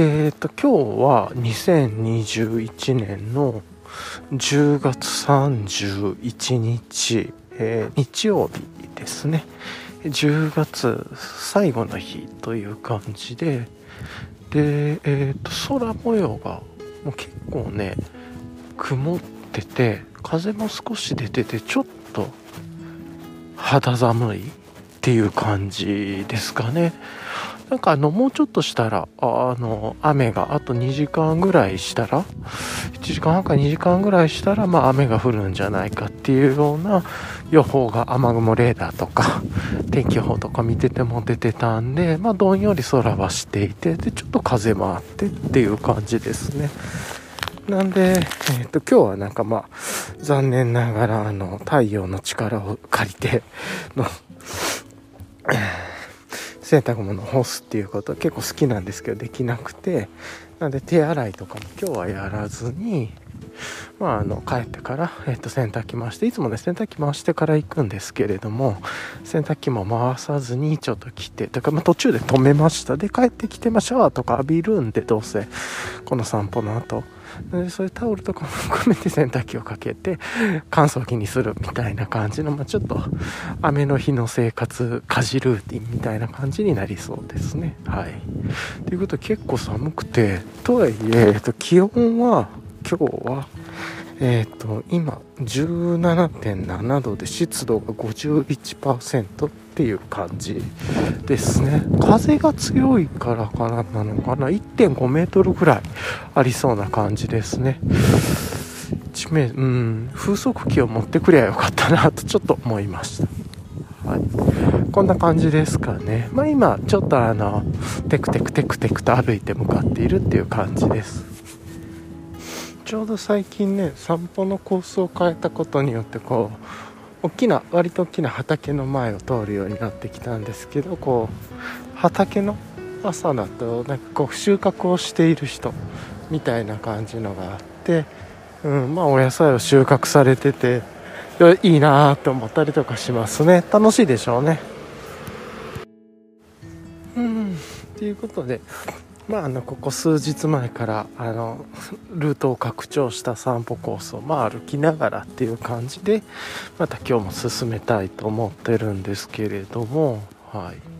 えっ、と、今日は2021年の10月31日、えー、日曜日ですね。10月最後の日という感じで、で、えっ、と、空模様がもう結構ね、曇ってて、風も少し出てて、ちょっと肌寒いっていう感じですかね。なんかあの、もうちょっとしたら、あの、雨があと2時間ぐらいしたら、1時間半か2時間ぐらいしたら、まあ雨が降るんじゃないかっていうような予報が雨雲レーダーとか、天気予報とか見てても出てたんで、まあどんより空はしていて、で、ちょっと風もあってっていう感じですね。なんで、えっ、ー、と、今日はなんかまあ、残念ながら、あの、太陽の力を借りての、洗濯物を干すっていうこと結構好きなんですけどできなくてなんで手洗いとかも今日はやらずにまあ、あの帰ってから、えっと洗濯機回していつもね洗濯機回してから行くんですけれども洗濯機も回さずにちょっと来てだからま途中で止めました。で帰ってきて、まあ、シャワーとか浴びるんでどうせこの散歩の後。でそういうタオルとかも含めて洗濯機をかけて乾燥機にするみたいな感じの、まあ、ちょっと雨の日の生活家事ルーティンみたいな感じになりそうですね。はい。ということで結構寒くてとはいえ、えっと、気温は今日はえっ、ー、と今17.7度で湿度が51%っていう感じですね。風が強いからかななのかな。1.5メートルぐらいありそうな感じですね。地面うん風速機を持ってくりゃよかったなとちょっと思いました。はい、こんな感じですかね。まあ今、ちょっとあの、テクテクテクテクと歩いて向かっているっていう感じです。ちょうど最近ね散歩のコースを変えたことによってこう大きな割と大きな畑の前を通るようになってきたんですけどこう畑の朝だとなんかこう収穫をしている人みたいな感じのがあって、うん、まあお野菜を収穫されてていいなと思ったりとかしますね。楽しいでしょうね。うんということでまあ、あのここ数日前からあの ルートを拡張した散歩コースを、まあ、歩きながらっていう感じでまた今日も進めたいと思ってるんですけれどもはい。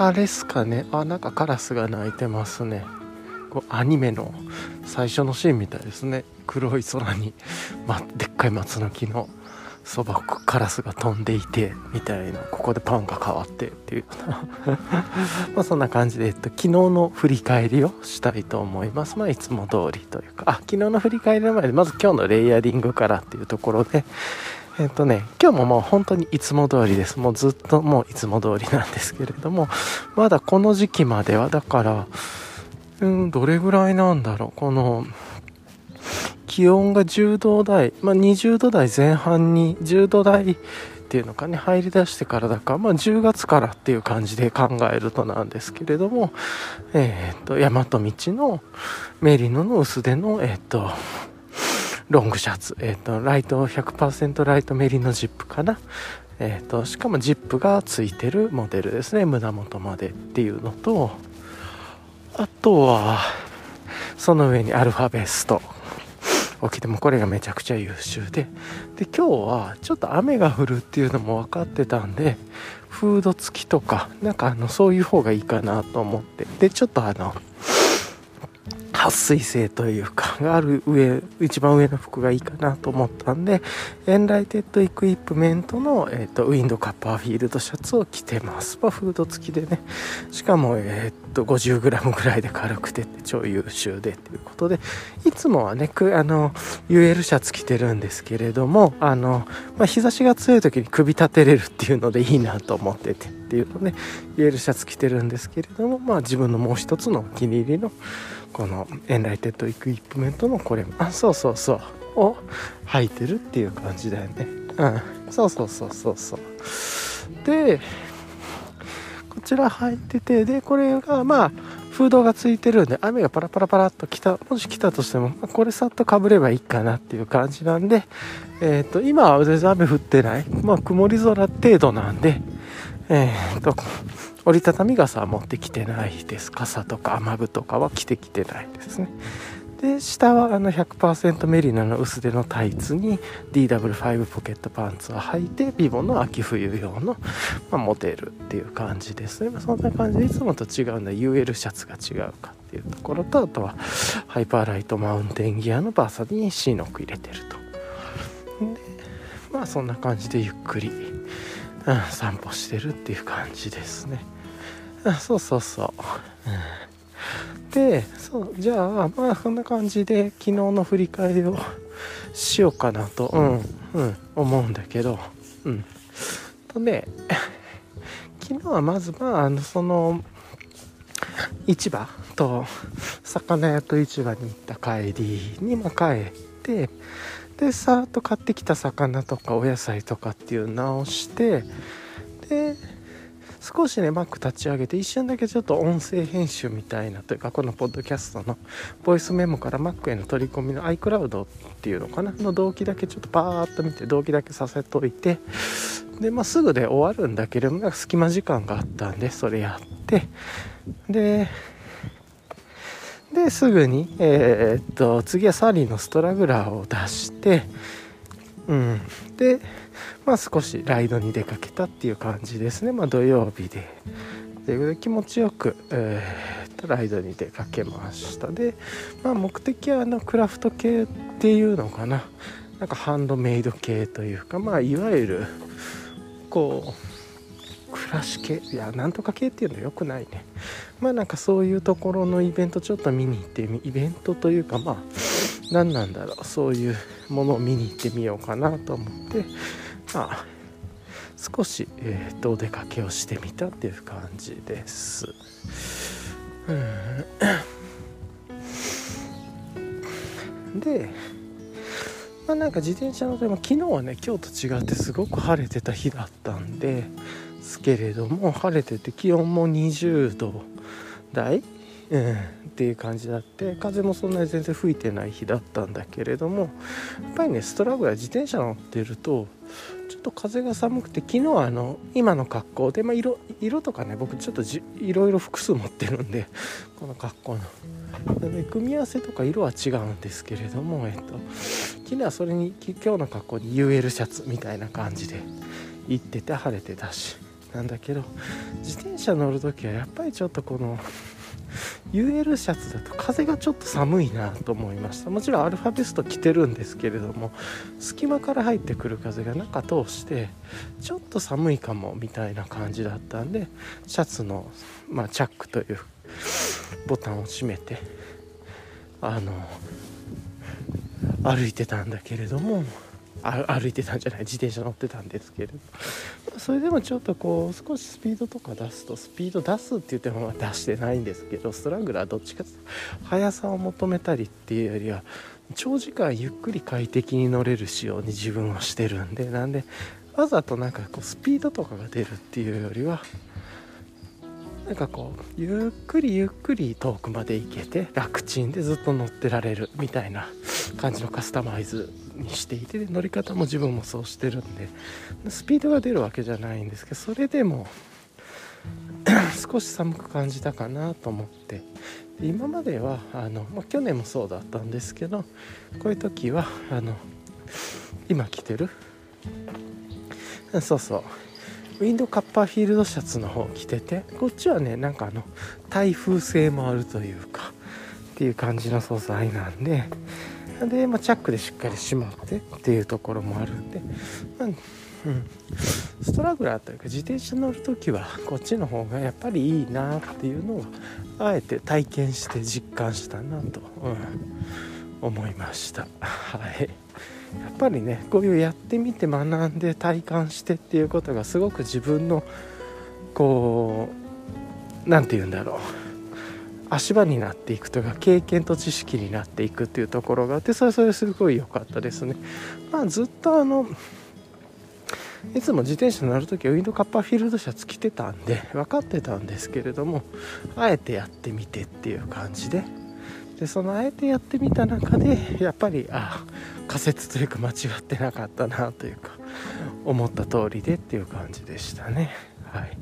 あれっすかね。あなんかカラスが鳴いてますね。こうアニメの最初のシーンみたいですね。黒い空に、ま、でっかい松の木の。そばカラスが飛んでいてみたいなここでパンが変わってっていう。まあそんな感じで、えっと、昨日の振り返りをしたいと思います。まあいつも通りというか。あ昨日の振り返りの前でまず今日のレイヤリングからっていうところで。えっとね、今日ももう本当にいつも通りです。もうずっともういつも通りなんですけれども、まだこの時期までは、だから、うん、どれぐらいなんだろう、この、気温が10度台、まあ、20度台前半に10度台っていうのかね入り出してからだか、まあ、10月からっていう感じで考えるとなんですけれども、えー、っと大和道のメリノの薄手の、えー、っとロングシャツ、えー、っとライト100%ライトメリノジップかな。えーと、としかもジップがついてるモデルですね。胸元までっていうのとあとはその上にアルファベスト。起きてもこれがめちゃくちゃ優秀でで今日はちょっと雨が降るっていうのも分かってたんでフード付きとかなんかあのそういう方がいいかなと思って。でちょっとあの撥水性というかがある上一番上の服がいいかなと思ったんで Enlightened Equipment の、えーと、ウィンド Copperfield シャツを着てます、まあ、フード付きでね。しかも、えーと、50g ぐらいで軽くて超優秀でということでいつもはねあの UL シャツ着てるんですけれどもあの、まあ、日差しが強い時に首立てれるっていうのでいいなと思っててっていうので UL シャツ着てるんですけれどもまあ自分のもう一つのお気に入りのこの Enlightened Equipment のこれあそうそうそう。を履いてるっていう感じだよね。うん。そうそうそうそうそう。でこちら履いててでこれがまあフードがついてるんで雨がパラパラパラっと来たもし来たとしても、まあ、これさっとかぶればいいかなっていう感じなんでえっ、ー、と今は全然雨降ってない。まあ曇り空程度なんでえっ、ー、と折りたたみ傘は持ってきてないです。傘とか雨具とかは着てきてないですね。で下はあの100%メリノの薄手のタイツに DW5 ポケットパンツを履いてビボの秋冬用の、まあ、モデルっていう感じですね、まあ、そんな感じでいつもと違うんだ UL シャツが違うかっていうところとあとはハイパーライトマウンテンギアのバーサにシーノック入れてると。でまあそんな感じでゆっくり、うん、散歩してるっていう感じですね。あそうそうそう、でそうじゃあまあそんな感じで昨日の振り返りをしようかなとうんうん思うんだけどうん。とね 昨日はまずまああのその市場と魚屋と市場に行った帰りにま帰ってでさーっと買ってきた魚とかお野菜とかっていう直してで少しね Mac 立ち上げて一瞬だけちょっと音声編集みたいなというかこのポッドキャストのボイスメモから Mac への取り込みの iCloud っていうのかなの動機だけちょっとパーッと見て動機だけさせといてで、まあ、すぐで終わるんだけれども隙間時間があったんでそれやってでですぐに、えー、っと次はサリーのストラグラーを出してうんでまあ、少しライドに出かけたっていう感じですね、まあ、土曜日で。で気持ちよく、えー、ライドに出かけました。で、まあ、目的はあのクラフト系っていうのかな。なんかハンドメイド系というか、まあ、いわゆるこう暮らし系。いやなんとか系っていうのよくないね。まあなんかそういうところのイベントちょっと見に行ってみイベントというかまあ何なんだろう。そういうものを見に行ってみようかなと思って。まあ少し、えー、とお出かけをしてみたっていう感じです。で、まあ、なんか自転車のでも昨日はね今日と違ってすごく晴れてた日だったんですけれども晴れてて気温も20度台、うん、っていう感じだって風もそんなに全然吹いてない日だったんだけれどもやっぱりねストラグラー自転車乗ってるとちょっと風が寒くて昨日はあの今の格好で、まあ色、色とかね僕ちょっとじいろいろ複数持ってるんで この格好の。で組み合わせとか色は違うんですけれども、えっと、昨日はそれに今日の格好に UL シャツみたいな感じで行ってて晴れてたしなんだけど自転車乗る時はやっぱりちょっとこの UL シャツだと風がちょっと寒いなと思いました。もちろんアルファベスト着てるんですけれども隙間から入ってくる風が中通してちょっと寒いかもみたいな感じだったんでシャツの、まあ、チャックというボタンを閉めてあの歩いてたんだけれども 歩いてたんじゃない？自転車乗ってたんですけれど。それでもちょっとこう少しスピードとか出すとスピード出すって言っても出してないんですけどストラングラーどっちかというと速さを求めたりっていうよりは長時間ゆっくり快適に乗れる仕様に自分はしてるんでなんでわざとなんかこうスピードとかが出るっていうよりはなんかこうゆっくりゆっくり遠くまで行けて楽ちんでずっと乗ってられるみたいな感じのカスタマイズにしていて乗り方も自分もそうしてるんでスピードが出るわけじゃないんですけどそれでも 少し寒く感じたかなと思って。今まではあの、まあ、去年もそうだったんですけどこういう時はあの今着てるそうそうウィンドカッパーフィールドシャツの方着ててこっちはねなんかあの台風性もあるというかっていう感じの素材なんでで、まあ、チャックでしっかり閉まってっていうところもあるんで、ま、うん、ストラグラーというか自転車乗る時はこっちの方がやっぱりいいなっていうのをあえて体験して実感したなと、うん、思いました。はい。やっぱりねこういうやってみて学んで体感してっていうことがすごく自分のこう何て言うんだろう。足場になっていくというか経験と知識になっていくっていうところがあってそれそれすごい良かったですね。まあ、ずっとあのいつも自転車乗る時はウィンドカッパーフィールド車着てたんで分かってたんですけれどもあえてやってみてっていう感じででそのあえてやってみた中でやっぱりあ仮説というか間違ってなかったなというか思った通りでっていう感じでしたねはい。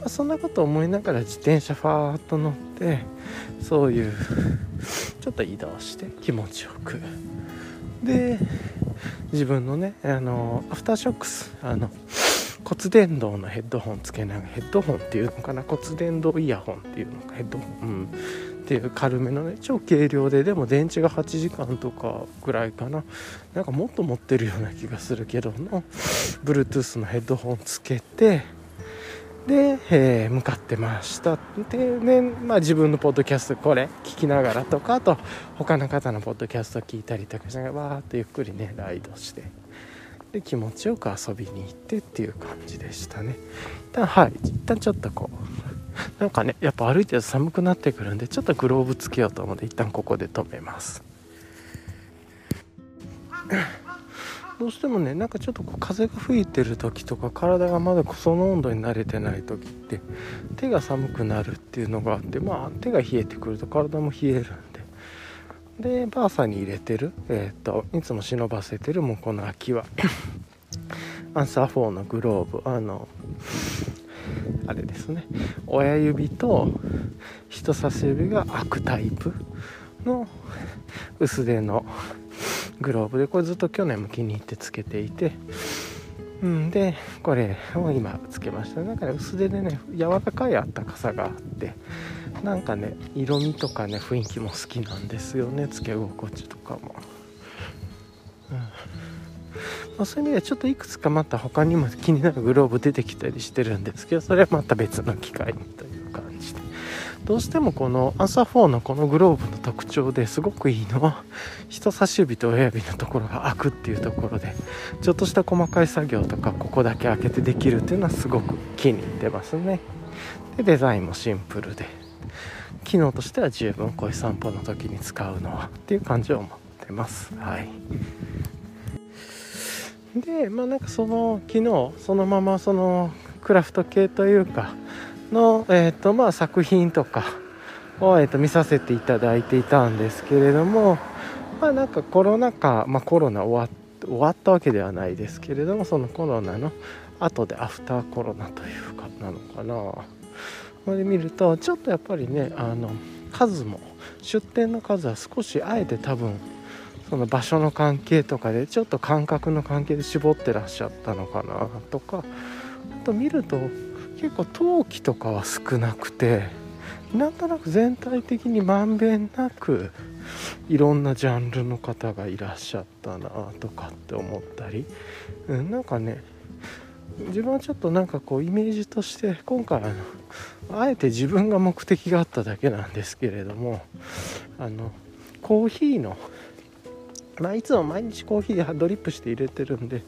まあ、そんなこと思いながら自転車ファーッと乗ってそういうちょっと移動して気持ちよく。で自分のねあのアフターショックスあの骨伝導のヘッドホンつけながらヘッドホンっていうのかな？骨伝導イヤホンっていうのかヘッドホン、うん、っていう軽めのね超軽量ででも電池が8時間とかぐらいかな。なんかもっと持ってるような気がするけどの Bluetooth のヘッドホンつけてで、えー、向かってました。でね、まあ、自分のポッドキャストこれ聞きながらとかあと他の方のポッドキャスト聞いたりとかしながらわーっとゆっくりねライドしてで気持ちよく遊びに行ってっていう感じでしたね。一旦はい一旦ちょっとこうなんかねやっぱ歩いてると寒くなってくるんでちょっとグローブつけようと思って一旦ここで止めます。どうしてもねなんかちょっとこう風が吹いてる時とか体がまだその温度に慣れてない時って手が寒くなるっていうのがあってまあ手が冷えてくると体も冷えるんで。でバーサに入れてる、えーと、いつも忍ばせてるもうこの秋は。アンサー4のグローブあのあれですね。親指と人差し指が開くタイプの薄手のグローブでこれずっと去年も気に入ってつけていて。うんでこれを今つけました。なんかね薄手でね柔らかいあったかさがあってなんかね色味とかね雰囲気も好きなんですよね。つけ心地とかも、うん。まあ、そういう意味ではちょっといくつかまた他にも気になるグローブ出てきたりしてるんですけどそれはまた別の機会にという。どうしてもこのアンサー4のこのグローブの特徴ですごくいいの。は 人差し指と親指のところが開くっていうところでちょっとした細かい作業とかここだけ開けてできるっていうのはすごく気に入ってますね。でデザインもシンプルで機能としては十分こういう散歩の時に使うのはっていう感じを持ってます。はい。でまあなんかその昨日そのままそのクラフト系というかの、えーとまあ、作品とかを、えーと、見させていただいていたんですけれども、まあ、なんかコロナ禍、まあ、コロナ終わ終わったわけではないですけれどもそのコロナの後でアフターコロナというかなのかな。これで見るとちょっとやっぱりねあの数も出店の数は少しあえて多分その場所の関係とかでちょっと感覚の関係で絞ってらっしゃったのかなとかあと見ると結構陶器とかは少なくてなんとなく全体的にまんべんなくいろんなジャンルの方がいらっしゃったなとかって思ったり、うん、なんかね自分はちょっとなんかこうイメージとして今回あのあえて自分が目的があっただけなんですけれどもあのコーヒーのまあいつも毎日コーヒードリップして入れてるんで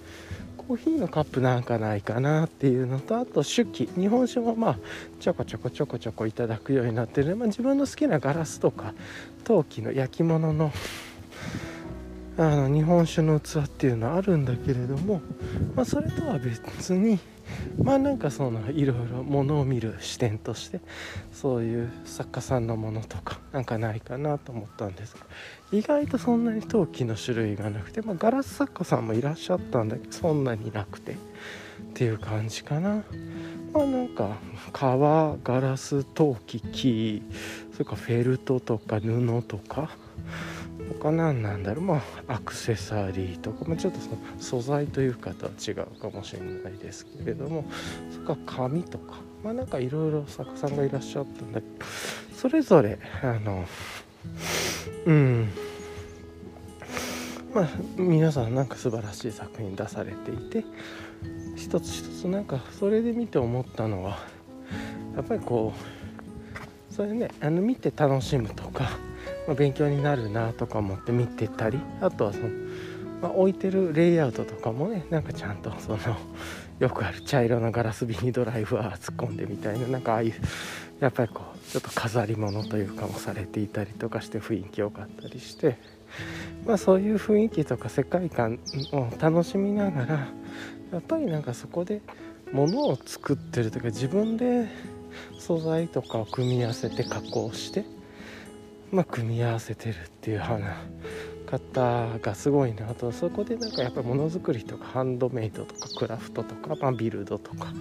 コーヒーのカップなんかないかなっていうのとあと酒器日本酒もまあちょこちょこちょこちょこいただくようになってる、まあ、自分の好きなガラスとか陶器の焼き物のあの日本酒の器っていうのはあるんだけれども、まあ、それとは別にまあなんかそのいろいろものを見る視点としてそういう作家さんのものとかなんかないかなと思ったんです意外とそんなに陶器の種類がなくて、まあ、ガラス作家さんもいらっしゃったんだけどそんなになくてっていう感じかな。まあなんか革ガラス陶器木それかフェルトとか布とか他何なんだろうまあアクセサリーとか、まあ、ちょっとその素材というかとは違うかもしれないですけれどもそれか紙とかまあなんかいろいろ作家さんがいらっしゃったんだけどそれぞれあのうん。まあ皆さんなんか素晴らしい作品出されていて一つ一つなんかそれで見て思ったのはやっぱりこうそれねあの見て楽しむとかまあ、勉強になるなとか思って見てたりあとはその、まあ、置いてるレイアウトとかもねなんかちゃんとそのよくある茶色のガラス瓶にドライバー突っ込んでみたいななんかああいうやっぱりこうちょっと飾り物というかもされていたりとかして雰囲気良かったりしてまあそういう雰囲気とか世界観を楽しみながらやっぱりなんかそこで物を作ってるというか自分で素材とかを組み合わせて加工してまあ、組み合わせてるっていう花方がすごいなと。そこでなんかやっぱりものづくりとかハンドメイドとかクラフトとか、まあ、ビルドとか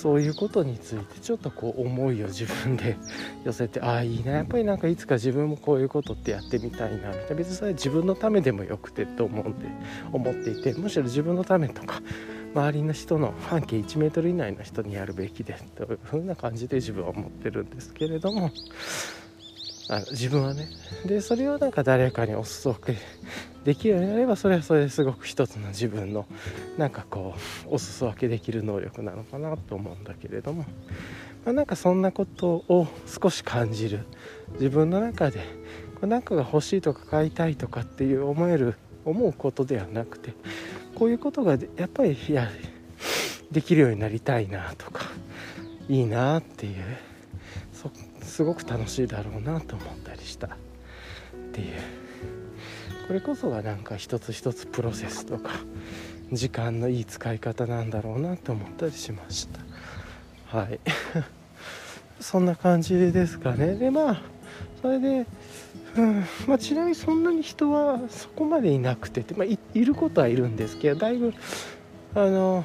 そういうことについてちょっとこう思いを自分で寄せてああいいなやっぱりなんかいつか自分もこういうことってやってみたいなみたいな。別にそれは自分のためでもよくてと思うんで思っていてむしろ自分のためとか周りの人の半径1メートル以内の人にやるべきでというふうな感じで自分は思ってるんですけれどもあの自分はね。でそれをなんか誰かにお裾分けできるようになればそれはそれですごく一つの自分のなんかこうお裾分けできる能力なのかなと思うんだけれども、まあ、なんかそんなことを少し感じる自分の中で何かが欲しいとか買いたいとかっていう思える思うことではなくてこういうことがやっぱりいやできるようになりたいなとかいいなっていうすごく楽しいだろうなと思ったりしたっていう。これこそがなんか一つ一つプロセスとか時間のいい使い方なんだろうなと思ったりしました。はい。そんな感じですかね。でまあそれでうん。まあ、ちなみにそんなに人はそこまでいなくてまあ、いることはいるんですけどだいぶあの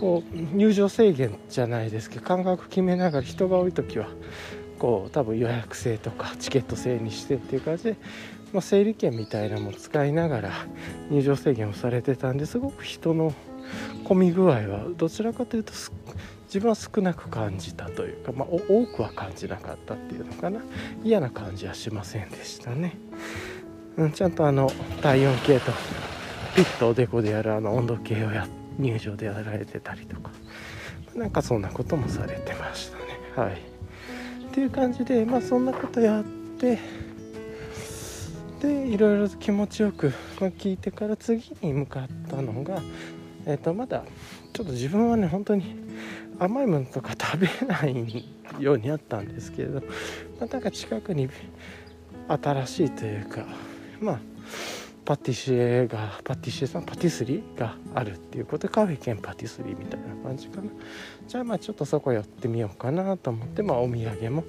こう入場制限じゃないですけど間隔決めながら人が多い時はこう多分予約制とかチケット制にしてっていう感じで、まあ、整理券みたいなのも使いながら入場制限をされてたんですごく人の混み具合はどちらかというと自分は少なく感じたというか、まあ、多くは感じなかったっていうのかな。嫌な感じはしませんでしたね、うん、ちゃんとあの体温計とピッとおでこでやるあの温度計をや入場でやられてたりとか。なんかそんなこともされてましたね。はい。っていう感じでまあそんなことやってでいろいろ気持ちよく、ま、聞いてから次に向かったのがえっ、ー、とまだちょっと自分はね本当に甘いものとか食べないようになったんですけれど、まあ、なんか近くに新しいというかまあパティシエがパティシエさんパティスリーがあるっていうことでカフェ兼パティスリーみたいな感じかな。じゃあまあちょっとそこ寄ってみようかなと思ってまあお土産も。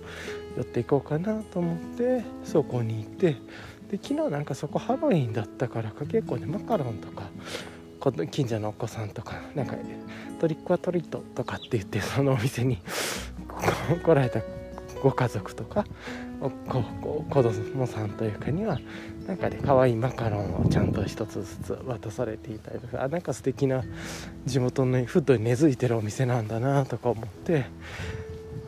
寄っていこうかなと思ってそこに行ってで昨日なんかそこハロウィンだったからか結構ねマカロンとか近所のお子さんとかなんかトリックはトリートとかって言ってそのお店に来られたご家族とか子供さんというかにはなんかね可愛いマカロンをちゃんと一つずつ渡されていたりとかあなんか素敵な地元のフッドに根付いてるお店なんだなとか思って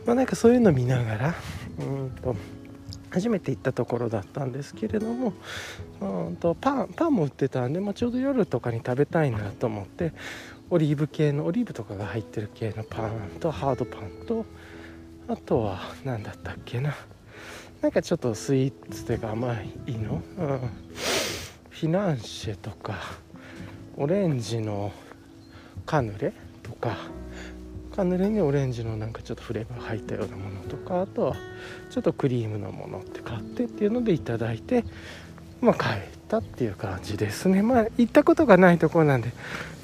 まあなんかそういうの見ながらうんと初めて行ったところだったんですけれどもうんとパンパンも売ってたんで、まあ、ちょうど夜とかに食べたいなと思ってオリーブ系のオリーブとかが入ってる系のパンとハードパンとあとは何だったっけな。なんかちょっとスイーツというか甘いの、うん、フィナンシェとかオレンジのカヌレとか。カヌレにオレンジのなんかちょっとフレーバー入ったようなものとか。あとはちょっとクリームのものって買ってっていうのでいただいて。まあ帰ったっていう感じですね。まあ行ったことがないところなんで。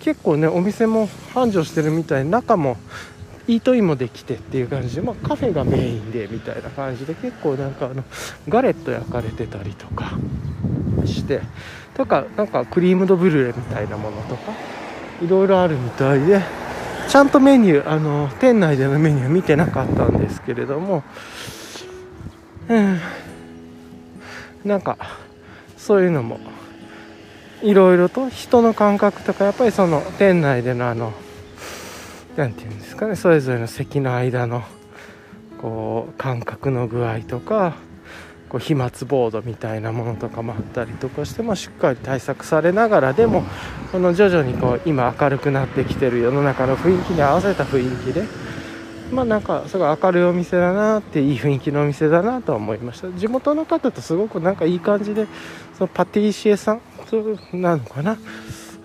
結構ねお店も繁盛してるみたい。中もイートインもできてっていう感じで、まあ、カフェがメインでみたいな感じで結構なんかあのガレット焼かれてたりとかしてとかなんかクリームドブルレみたいなものとかいろいろあるみたいでちゃんとメニューあの店内でのメニュー見てなかったんですけれどもうん。なんかそういうのもいろいろと人の感覚とかやっぱりその店内でのあの何て言うんですかねそれぞれの席の間のこう感覚の具合とかこう飛沫ボードみたいなものとかもあったりとかして、まあ、しっかり対策されながらでもこの徐々にこう今明るくなってきてる世の中の雰囲気に合わせた雰囲気でまあなんかすごい明るいお店だなっていい雰囲気のお店だなと思いました。地元の方とすごくなんかいい感じでそのパティシエさんなのかな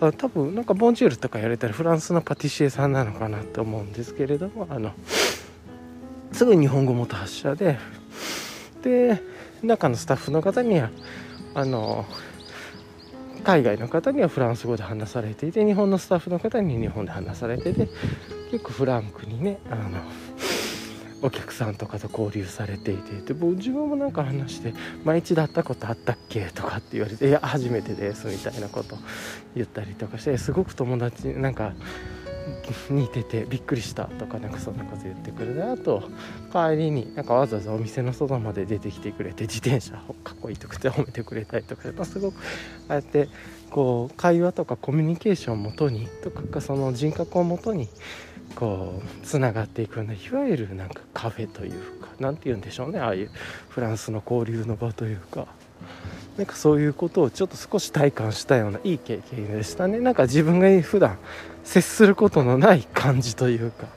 あ多分なんかボンジュールとかやれたらフランスのパティシエさんなのかなと思うんですけれどもあのすぐ日本語元発射でで中のスタッフの方にはあの海外の方にはフランス語で話されていて日本のスタッフの方に日本で話されてて結構フランクにねあのお客さんとかと交流されていてで僕自分もなんか話して「毎日だったことあったっけ?」とかって言われて「いや初めてです」みたいなこと言ったりとかしてすごく友達なんか似ててびっくりしたとかなんかそんなこと言ってくれてあと帰りになんかわざわざお店の外まで出てきてくれて自転車かっこいいとかって褒めてくれたりとかやっぱすごくああやってこう会話とかコミュニケーションをもとにとかその人格をもとにこうつながっていくようないわゆるなんかカフェというか何て言うんでしょうね。ああいうフランスの交流の場というかなんかそういうことをちょっと少し体感したようないい経験でしたね。なんか自分が普段接することのない感じというかっ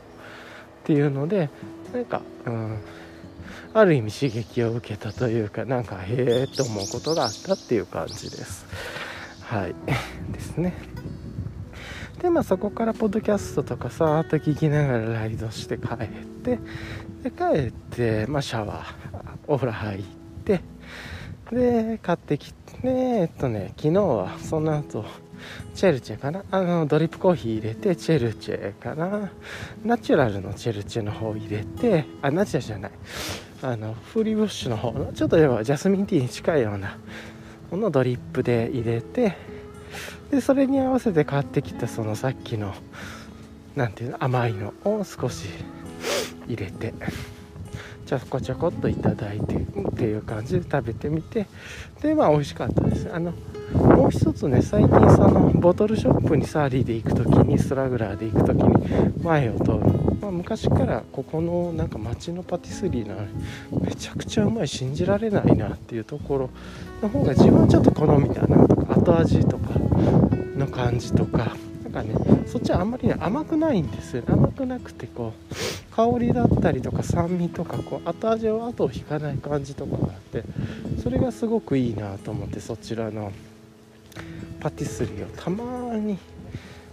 ていうのでなんか、うん、ある意味刺激を受けたというかなんかへえと思うことがあったっていう感じです。はい。ですね。でまあそこからポッドキャストとかさーっと聞きながらライドして帰ってで帰って、まあ、シャワーお風呂入ってで買ってきてえっとね昨日はその後チェルチェかな？あのドリップコーヒー入れてチェルチェかな？ナチュラルのチェルチェの方入れてあナチュラルじゃない。あのフリーブッシュの方のちょっとではジャスミンティーに近いようなこのドリップで入れてでそれに合わせて買ってきたそのさっきの何ていうの甘いのを少し入れてちょこちょこっといただいてっていう感じで食べてみてでまあ美味しかったです。あのもう一つね最近そのボトルショップにサーリーで行く時にストラグラーで行く時に前を通る、まあ、昔からここのなんか街のパティスリーなめちゃくちゃうまい信じられないなっていうところの方が自分はちょっと好みだなとか後味とかの感じとかなんかねそっちはあんまりね甘くないんですよ。甘くなくてこう香りだったりとか酸味とかこう後味を後を引かない感じとかがあってそれがすごくいいなと思ってそちらのパティスリーをたまに、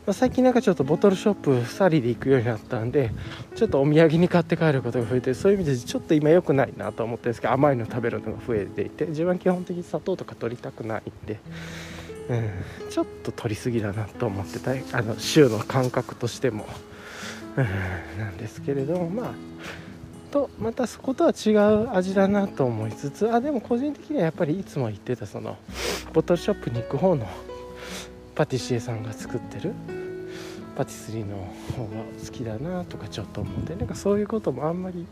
ま、最近なんかちょっとボトルショップ2人で行くようになったんでちょっとお土産に買って帰ることが増えてそういう意味でちょっと今良くないなと思ってるんですけど甘いの食べるのが増えていて自分は基本的に砂糖とか取りたくないんで。うん、ちょっと取りすぎだなと思ってたあの週の感覚としても、うん、なんですけれどもまあとまたそことは違う味だなと思いつつあでも個人的にはやっぱりいつも言ってたそのボトルショップに行く方のパティシエさんが作ってる？パティスリーの方が好きだなとかちょっと思ってなんかそういうこともあんまり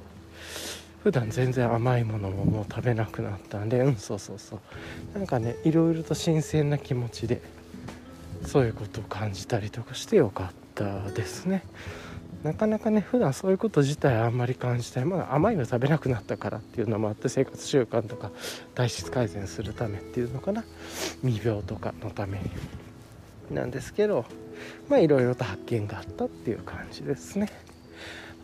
普段全然甘いものももう食べなくなったんでうんそうそうそう。なんかねいろいろと新鮮な気持ちでそういうことを感じたりとかしてよかったですね。なかなかね普段そういうこと自体あんまり感じたい。まだ甘いの食べなくなったからっていうのもあって生活習慣とか体質改善するためっていうのかな。未病とかのために。なんですけどまあいろいろと発見があったっていう感じですね。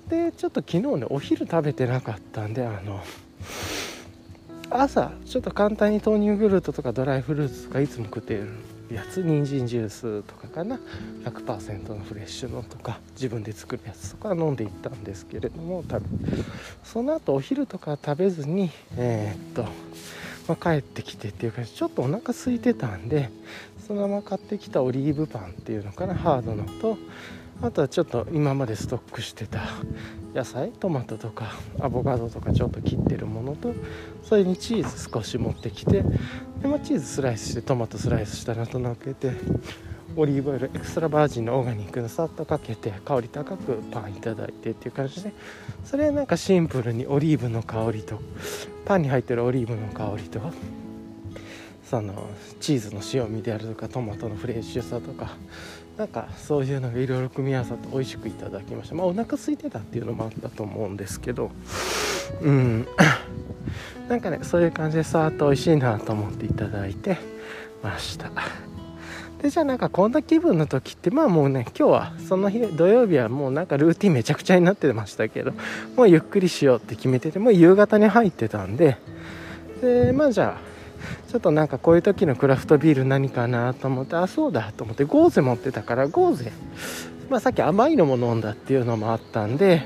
でちょっと昨日ねお昼食べてなかったんであの朝ちょっと簡単に豆乳グルートとかドライフルーツとかいつも食ってるやつ人参ジュースとかかな。100%のフレッシュのとか自分で作るやつとか飲んでいったんですけれども多分その後お昼とか食べずにえー、っと、まあ、帰ってきてっていうかちょっとお腹空いてたんでそのまま買ってきたオリーブパンっていうのかなハードのとあとはちょっと今までストックしてた 野菜トマトとかアボカドとかちょっと切ってるものとそれにチーズ少し持ってきてで、まあ、チーズスライスしてトマトスライスしたらとのっけてオリーブオイルエクストラバージンのオーガニックのさっとかけて香り高くパンいただいてっていう感じでそれはなんかシンプルにオリーブの香りとパンに入ってるオリーブの香りとそのチーズの塩味であるとかトマトのフレッシュさとかなんかそういうのがいろいろ組み合わさって美味しくいただきました。まあお腹空いてたっていうのもあったと思うんですけどうん。なんかねそういう感じでさーっと美味しいなと思っていただいてました。でじゃあなんかこんな気分の時ってまあもうね今日はその日土曜日はもうなんかルーティンめちゃくちゃになってましたけどもうゆっくりしようって決めててもう夕方に入ってたんで。でまあじゃあちょっとなんかこういう時のクラフトビール何かなと思ってあそうだと思ってゴーゼ持ってたからゴーゼ。まあさっき甘いのも飲んだっていうのもあったんで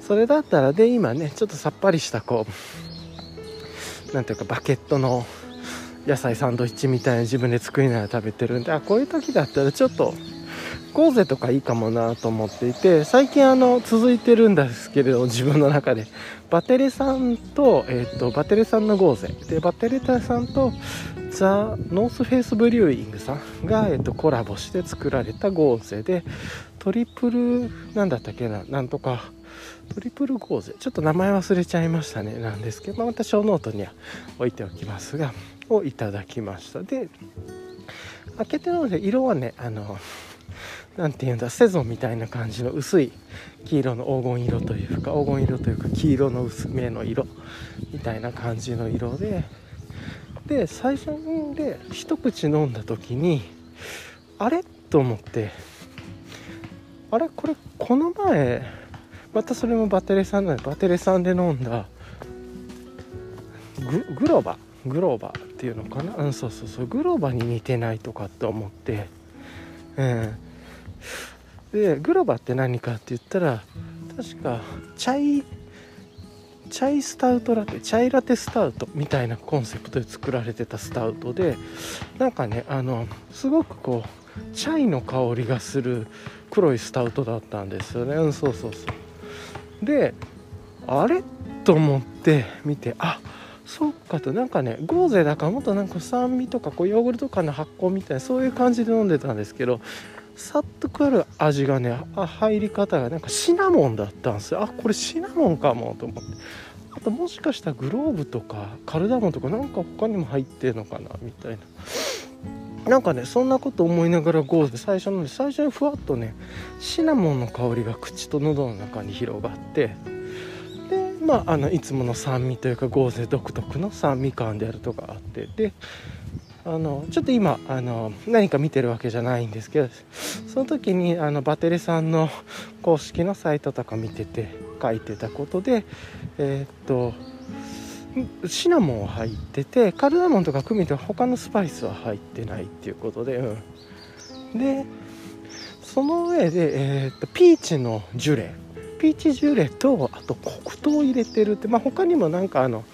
それだったらで今ねちょっとさっぱりしたこう何ていうかバゲットの野菜サンドイッチみたいな自分で作りながら食べてるんであこういう時だったらちょっと Gose とかいいかもなと思っていて最近あの続いてるんですけれど自分の中で。 VERTERE さんと,、えーと、 VERTERE さんの Gose で VERTERE さんとザ・ノースフェイスブリューイングさんが、えーと、コラボして作られた Gose でトリプルなんだったっけななんとか。トリプル Gose ちょっと名前忘れちゃいましたね。なんですけど、まあ、またショーノートには置いておきますがをいただきました。で開けてるので色はねあの何て言うんだセゾンみたいな感じの薄い黄色の黄金色というか黄金色というか黄色の薄めの色みたいな感じの色でで最初で一口飲んだ時にあれ？と思ってあれ？これこの前またそれもバテレさんなんでバテレさんで飲んだググローバグローバっていうのかな？うんそうそうそう。グローバに似てないとかって思ってうん。でグロバって何かって言ったら確かチャイチャイスタウトラテチャイラテスタウトみたいなコンセプトで作られてたスタウトでなんかねあのすごくこうチャイの香りがする黒いスタウトだったんですよね。うんそうそうそう。であれ？と思って見てあそっかと。なんかねゴーゼだからもっとなんか酸味とかこうヨーグルト感の発酵みたいなそういう感じで飲んでたんですけどさっとくる味がねあ入り方がなんかシナモンだったんですよ。あこれシナモンかもと思って。あともしかしたらグローブとかカルダモンとかなんか他にも入ってんのかなみたいな。なんかねそんなこと思いながらゴーゼ最初の最初にふわっとねシナモンの香りが口と喉の中に広がってでまああのいつもの酸味というかゴーゼ独特の酸味感であるとかあってであのちょっと今あの何か見てるわけじゃないんですけどその時にあのバテレさんの公式のサイトとか見てて書いてたことでえー、っとシナモンは入っててカルダモンとかクミンとか他のスパイスは入ってないっていうことで、うん、でその上で、えー、っとピーチのジュレ。ピーチジュレとあと黒糖を入れてるって、まあ、他にもなんかあの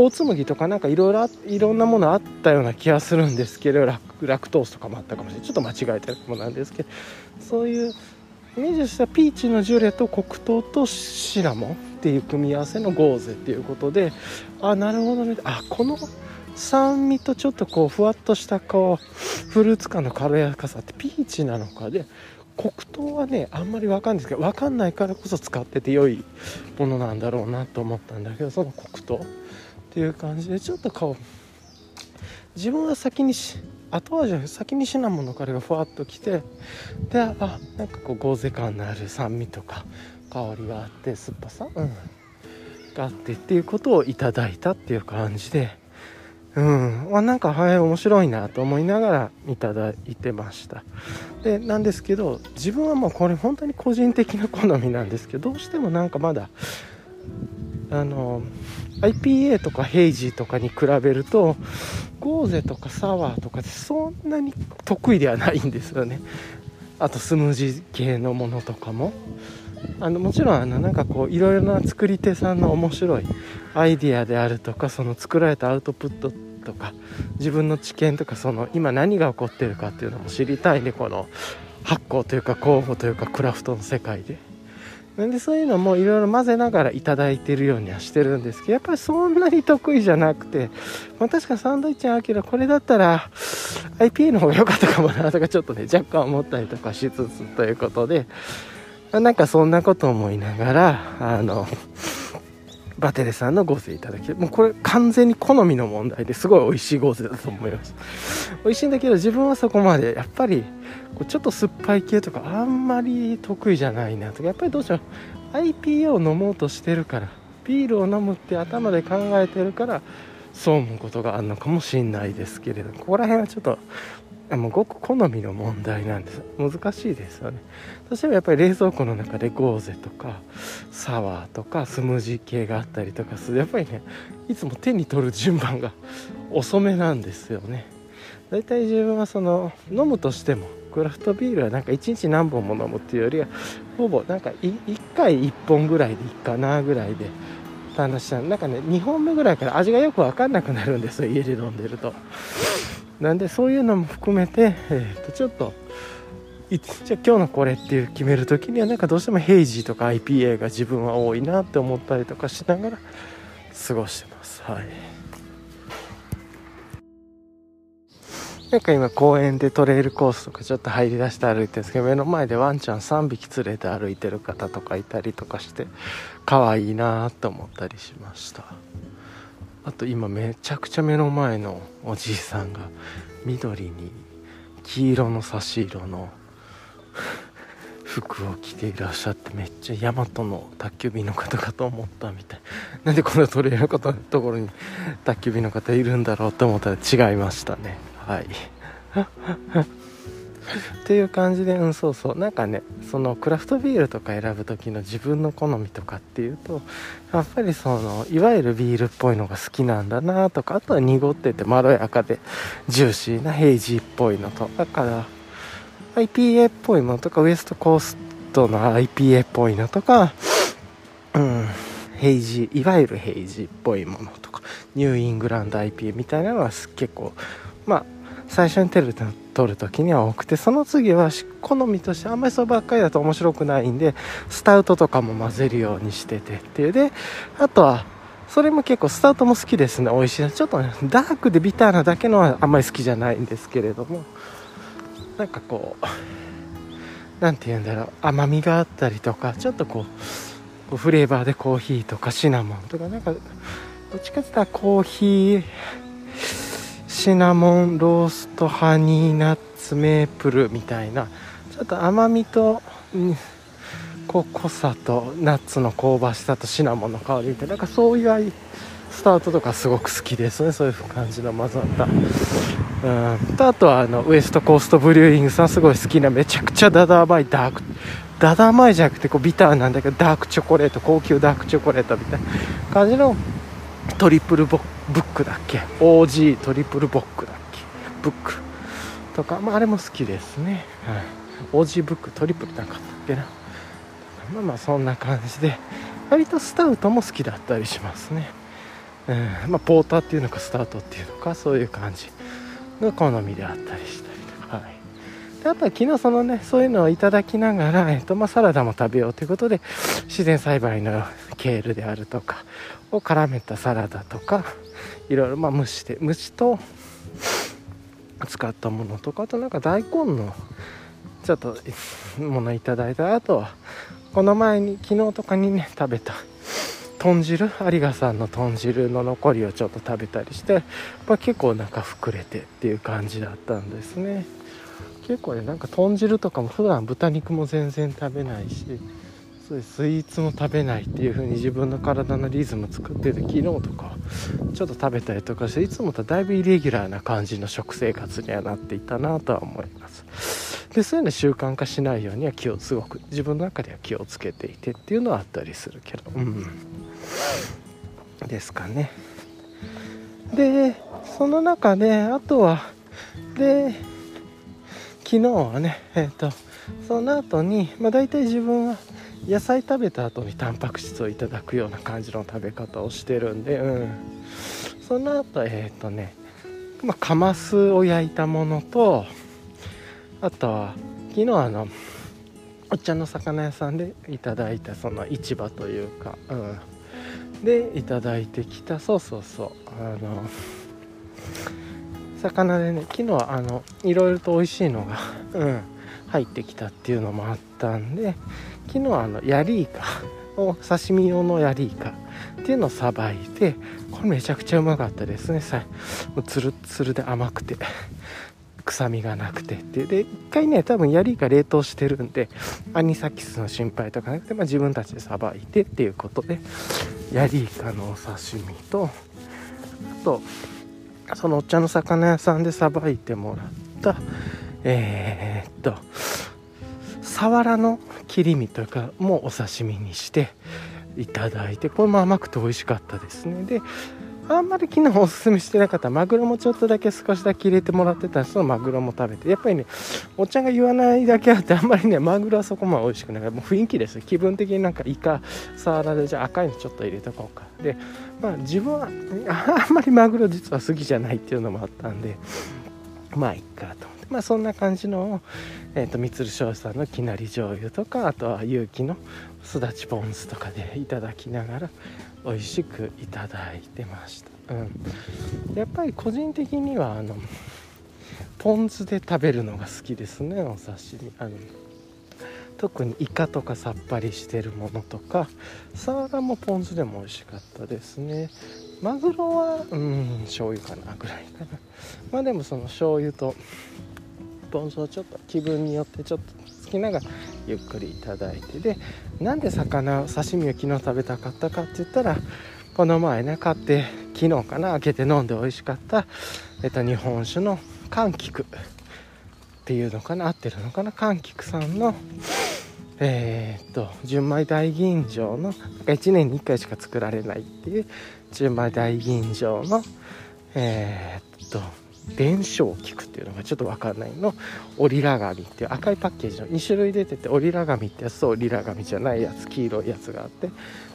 大紬とかなんかいろいろいろんなものあったような気がするんですけどラクラクトースとかもあったかもしれない。ちょっと間違えてるかもなんですけどそういうイメージしたピーチのジュレと黒糖とシナモンっていう組み合わせのゴーゼっていうことであなるほどね。あこの酸味とちょっとこうふわっとしたこうフルーツ感の軽やかさってピーチなのかで黒糖はねあんまり分かんないですけど分かんないからこそ使ってて良いものなんだろうなと思ったんだけどその黒糖。いう感じでちょっとこう自分は先にし後味は先にシナモンのカレーがふわっときてであなんかこうゴーゼ感のある酸味とか香りがあって酸っぱさ、うん、があってっていうことをいただいたっていう感じでうんあなんかはい面白いなと思いながらいただいてました。でなんですけど自分はもうこれ本当に個人的な好みなんですけどどうしてもなんかまだあの IPA とかヘイジーとかに比べるとゴーゼとかサワーとかってそんなに得意ではないんですよね。あとスムージー系のものとかも。あのもちろんあのなんかこういろいろな作り手さんの面白いアイディアであるとかその作られたアウトプットとか自分の知見とかその今何が起こってるかっていうのも知りたいねこの発酵というか酵母というかクラフトの世界で。なんでそういうのもいろいろ混ぜながら頂いてるようにはしてるんですけどやっぱりそんなに得意じゃなくて、まあ、確かサンドイッチあけどこれだったら IPA の方が良かったかもなとかちょっとね若干思ったりとかしつつということでなんかそんなこと思いながらあのバテレさんのゴーゼいただきもうこれ完全に好みの問題ですごい美味しいゴーゼだと思います。美味しいんだけど自分はそこまでやっぱりちょっと酸っぱい系とかあんまり得意じゃないなとかやっぱりどうしても IPA を飲もうとしてるからビールを飲むって頭で考えてるからそう思うことがあるのかもしれないですけれどここら辺はちょっともうごく好みの問題なんです。難しいですよね。どうしてもやっぱり冷蔵庫の中でゴーゼとかサワーとかスムージー系があったりとかするやっぱりねいつも手に取る順番が遅めなんですよね。だいたい自分はその飲むとしてもクラフトビールはなんか1日何本も飲むっていうよりはほぼなんか1回1本ぐらいでいいかなぐらいで話したなんかね2本目ぐらいから味がよく分かんなくなるんですよ家で飲んでると。なんでそういうのも含めて、えー、とちょっとじゃ今日のこれっていう決める時にはなんかどうしてもヘイジーとか IPA が自分は多いなって思ったりとかしながら過ごしてます。はい。なんか今公園でトレイルコースとかちょっと入りだして歩いてるんですけど目の前でワンちゃん3匹連れて歩いてる方とかいたりとかして可愛いなと思ったりしました。あと今めちゃくちゃ目の前のおじいさんが緑に黄色の差し色の 服を着ていらっしゃってめっちゃ大和の宅急便の方かと思ったみたい。なんでこんなトレイルの方のところに宅急便の方いるんだろうと思ったら違いましたね。はい。っていう感じでうんそうそう。なんかねそのクラフトビールとか選ぶ時の自分の好みとかっていうとやっぱりそのいわゆるビールっぽいのが好きなんだなとかあとは濁っててまろやかでジューシーな hazy っぽいのとだから IPA っぽいものとかウエストコーストの IPA っぽいのとかうん hazy いわゆる hazy っぽいものとかニューイングランド IPA みたいなのは結構まあ最初にテレビ撮る時には多くてその次は好みとしてあんまりそればっかりだと面白くないんでスタウトとかも混ぜるようにしてて。っていうであとはそれも結構スタウトも好きですね。美味しい。ちょっとねダークでビターなだけのはあんまり好きじゃないんですけれども。なんかこう何て言うんだろう。甘みがあったりとかちょっとこうフレーバーでコーヒーとかシナモンとかなんかどっちかって言ったらコーヒーシナモンローストハニーナッツメープルみたいなちょっと甘みとこ濃さとナッツの香ばしさとシナモンの香りみたいななんかそういうスタートとかすごく好きですね。そういう感じの混ざった。うん。とあとはあのウエストコーストブリューイングさんすごい好きなめちゃくちゃダダ甘いダークダダ甘いじゃなくてこうビターなんだけどダークチョコレート高級ダークチョコレートみたいな感じのトリプルボブックだっけ？OG トリプルボックだっけ？ブックとか、まあ、あれも好きですね、はい、OG ブックトリプルなかったっけな？まあまあそんな感じで割とスタウトも好きだったりしますね、うん。まあ、ポーターっていうのかスタートっていうのかそういう感じの好みであったりしたりとか、はい、であとは昨日そのねそういうのをいただきながら、えっとまあ、サラダも食べようということで自然栽培のケールであるとかを絡めたサラダとかいろいろまあ蒸して蒸しと使ったものとかあとなんか大根のちょっとものいただいたあとはこの前に昨日とかにね食べた豚汁有賀さんの豚汁の残りをちょっと食べたりして、まあ、結構お腹膨れてっていう感じだったんですね。結構ねなんか豚汁とかも普段豚肉も全然食べないしそうスイーツも食べないっていう風に自分の体のリズム作ってて昨日とかちょっと食べたりとかしていつもとだいぶイレギュラーな感じの食生活にはなっていたなとは思います。でそういうの習慣化しないようには気をすごく自分の中では気をつけていてっていうのはあったりするけど。うん。ですかね。でその中であとはで昨日はねえっ、ー、とその後にまあ大体自分は野菜食べた後にタンパク質をいただくような感じの食べ方をしてるんで、うん、その後えっ、ー、とね、まあ、カマスを焼いたものとあとは昨日あのおっちゃんの魚屋さんでいただいたその市場というか、うん、でいただいてきたそうそうそうあの魚でね昨日はあのいろいろと美味しいのが、うん、入ってきたっていうのもあったんで昨日はあのヤリイカを刺身用のヤリイカっていうのをさばいてこれめちゃくちゃうまかったですね。さもうツルツルで甘くて臭みがなくてって。で一回ね多分ヤリイカ冷凍してるんでアニサキスの心配とかなくて、まあ、自分たちでさばいてっていうことでヤリイカのお刺身とあとそのお茶の魚屋さんでさばいてもらったえー、っとサワラの切り身というかもうお刺身にしていただいてこれも甘くて美味しかったですね。であんまり昨日おすすめしてなかったマグロもちょっとだけ少しだけ入れてもらってたそのマグロも食べてやっぱりねおっちゃんが言わないだけあってあんまりねマグロはそこまで美味しくないからもう雰囲気です気分的になんかイカサワラでじゃあ赤いのちょっと入れとこうか。でまあ自分はあんまりマグロ実は好きじゃないっていうのもあったんでまあいっかとまあそんな感じの、えーと、みつる商さんのきなり醤油とかあとは有機のすだちポン酢とかでいただきながら美味しくいただいてました、うん、やっぱり個人的にはあのポン酢で食べるのが好きですねお刺身。あの特にイカとかさっぱりしてるものとかサワラもポン酢でも美味しかったですね。マグロはうん醤油かなぐらいかな。まあでもその醤油とポン酢をちょっと気分によってちょっと好きながらゆっくりいただいてでなんで魚刺身を昨日食べたかったかって言ったらこの前ね買って昨日かな開けて飲んで美味しかった、えっと、日本酒の柑橘っていうのかな合ってるのかな柑橘さんのえー、っと純米大吟醸の1年に1回しか作られないっていう純米大吟醸のえー、っと伝承菊っていうのがちょっと分かんないの。オリラ紙っていう赤いパッケージの2種類出ててオリラ紙ってやつとオリラ紙じゃないやつ黄色いやつがあって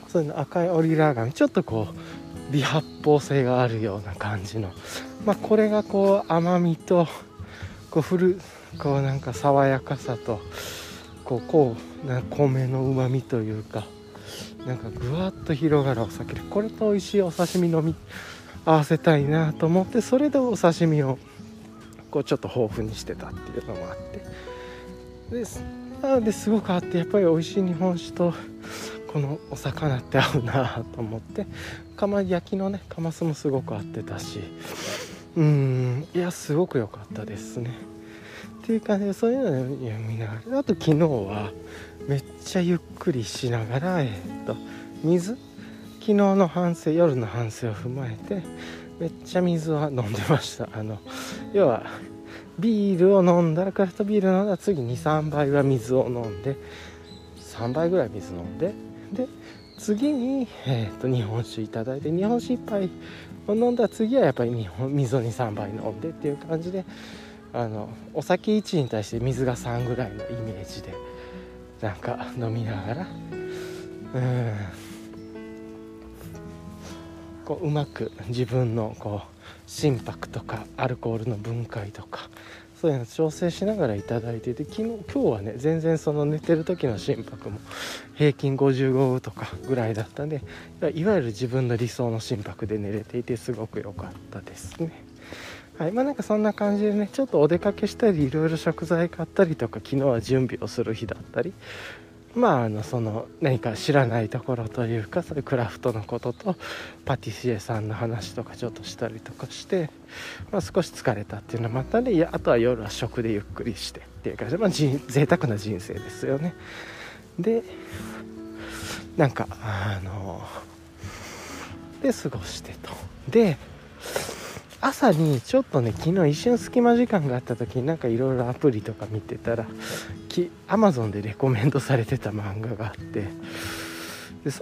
そういうの赤いオリラ紙ちょっとこう微発泡性があるような感じのまあこれがこう甘みとこうふるこうなんか爽やかさとこうこうな米のうまみというかなんかぐわっと広がるお酒でこれと美味しいお刺身飲み合わせたいなと思ってそれでお刺身をこうちょっと豊富にしてたっていうのもあって。ですなのですごくあってやっぱり美味しい日本酒とこのお魚って合うなと思って。釜焼きのねカマスもすごく合ってたし。うんいやすごく良かったですね。っていう感じでそういうのを見ながらあと昨日はめっちゃゆっくりしながらえっと水昨日の反省夜の反省を踏まえてめっちゃ水は飲んでました。あの要はビールを飲んだらクラフトビール飲んだら次23杯は水を飲んで3杯ぐらい水飲んでで次に、えーと、日本酒いただいて日本酒1杯を飲んだら次はやっぱり日本水を23杯飲んでっていう感じであのお酒1に対して水が3ぐらいのイメージでなんか飲みながらうん。こううまく自分のこう心拍とかアルコールの分解とかそういうの調整しながら頂いてて昨日今日はね全然その寝てる時の心拍も平均55とかぐらいだったんでいわゆる自分の理想の心拍で寝れていてすごく良かったですね。はいまあ、なんかそんな感じでねちょっとお出かけしたりいろいろ食材買ったりとか昨日は準備をする日だったりまああのその何か知らないところというかそういうクラフトのこととパティシエさんの話とかちょっとしたりとかして、まあ、少し疲れたっていうのもあったんであとは夜は食でゆっくりしてっていう感じで、まあ、贅沢な人生ですよね。でなんかあので過ごしてと。で朝にちょっとね昨日一瞬隙間時間があった時になんかいろいろアプリとか見てたらきアマゾンでレコメンドされてた漫画があってで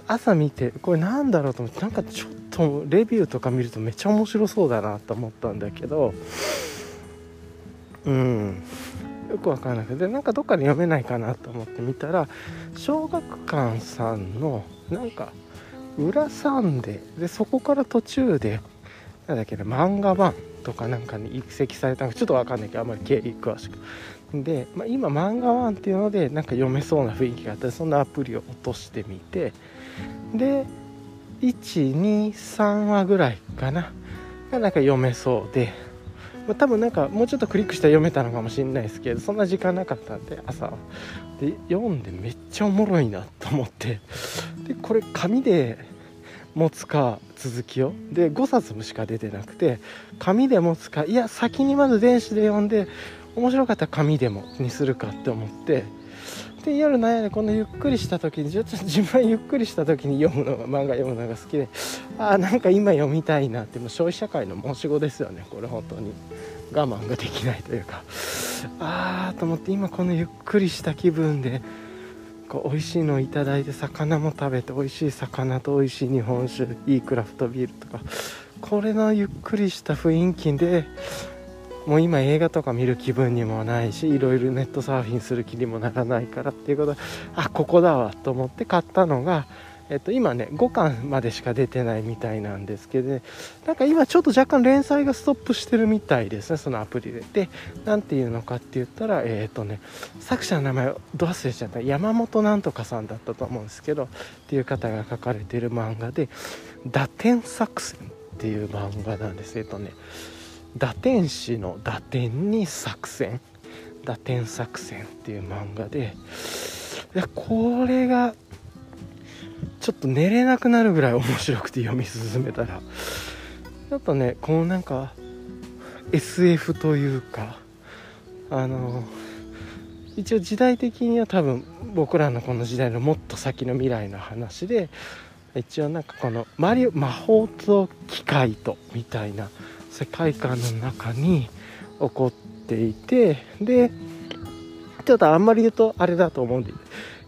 朝見てこれなんだろうと思ってなんかちょっとレビューとか見るとめっちゃ面白そうだなと思ったんだけどうん。よくわからなくてなんかどっかで読めないかなと思って見たら小学館さんのなんか裏サンデーでそこから途中でなんだっけな漫画版とかなんかに育積されたのかちょっと分かんないけどあんまり経緯詳しく。で、まあ、今漫画版っていうのでなんか読めそうな雰囲気があったらそんなアプリを落としてみて。で123話ぐらいかな。がなんか読めそうで、まあ、多分なんかもうちょっとクリックしたら読めたのかもしれないですけどそんな時間なかったんで朝で読んでめっちゃおもろいなと思って。でこれ紙で持つか続きを。で5冊しか出てなくて紙で持つかいや先にまず電子で読んで面白かったら紙でもにするかって思ってで夜悩んでこのゆっくりした時にちょっと自分はゆっくりした時に読むのが漫画読むのが好きでああんか今読みたいなってもう消費社会の申し子ですよねこれ本当に。我慢ができないというか。ああと思って今このゆっくりした気分でこう美味しいのをいただいて魚も食べて美味しい魚と美味しい日本酒いいクラフトビールとかこれのゆっくりした雰囲気でもう今映画とか見る気分にもないしいろいろネットサーフィンする気にもならないからっていうことであここだわと思って買ったのがえっと、今ね5巻までしか出てないみたいなんですけど、なんか今ちょっと若干連載がストップしてるみたいですねそのアプリで。で何ていうのかって言ったらえっ、とね作者の名前をど忘れちゃった。山本なんとかさんだったと思うんですけどっていう方が書かれてる漫画で「打点作戦」っていう漫画なんです。えっとね打天使の打天に作戦。打天作戦っていう漫画でいやこれがちょっと寝れなくなるぐらい面白くて読み進めたらちょっとねこのなんか SF というかあの一応時代的には多分僕らのこの時代のもっと先の未来の話で一応なんかこのマリオ魔法と機械とみたいな世界観の中に起こっていてでちょっとあんまり言うとあれだと思うんで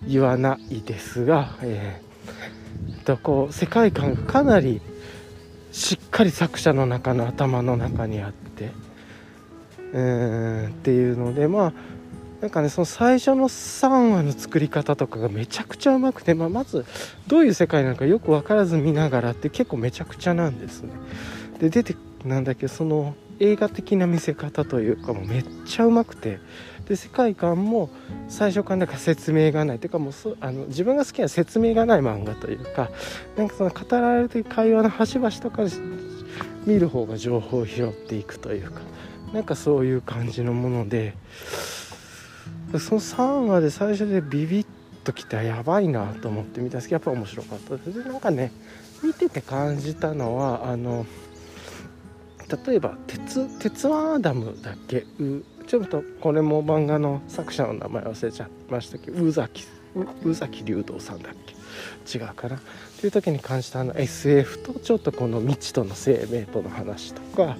言わないですが、えとこう世界観がかなりしっかり作者の中の頭の中にあってうーんっていうのでまあなんかねその最初の3話の作り方とかがめちゃくちゃうまくて、まあ、まずどういう世界なのかよく分からず見ながらって結構めちゃくちゃなんですね。で出てなんだけどその映画的な見せ方というかもうめっちゃうまくてで世界観も最初からなんか説明がないというかもうあの自分が好きな説明がない漫画というかなんかその語られてる会話の端々とか見る方が情報を拾っていくというかなんかそういう感じのものでその3話で最初でビビッときたやばいなと思って見たんですけどやっぱ面白かったです。でなんかね見てて感じたのはあの例えば鉄「鉄腕アダム」だっけ？ちょっとこれも漫画の作者の名前忘れちゃいましたけど宇崎宇崎竜道さんだっけ？違うかな？っていう時に感じたあの SF とちょっとこの未知との生命との話とか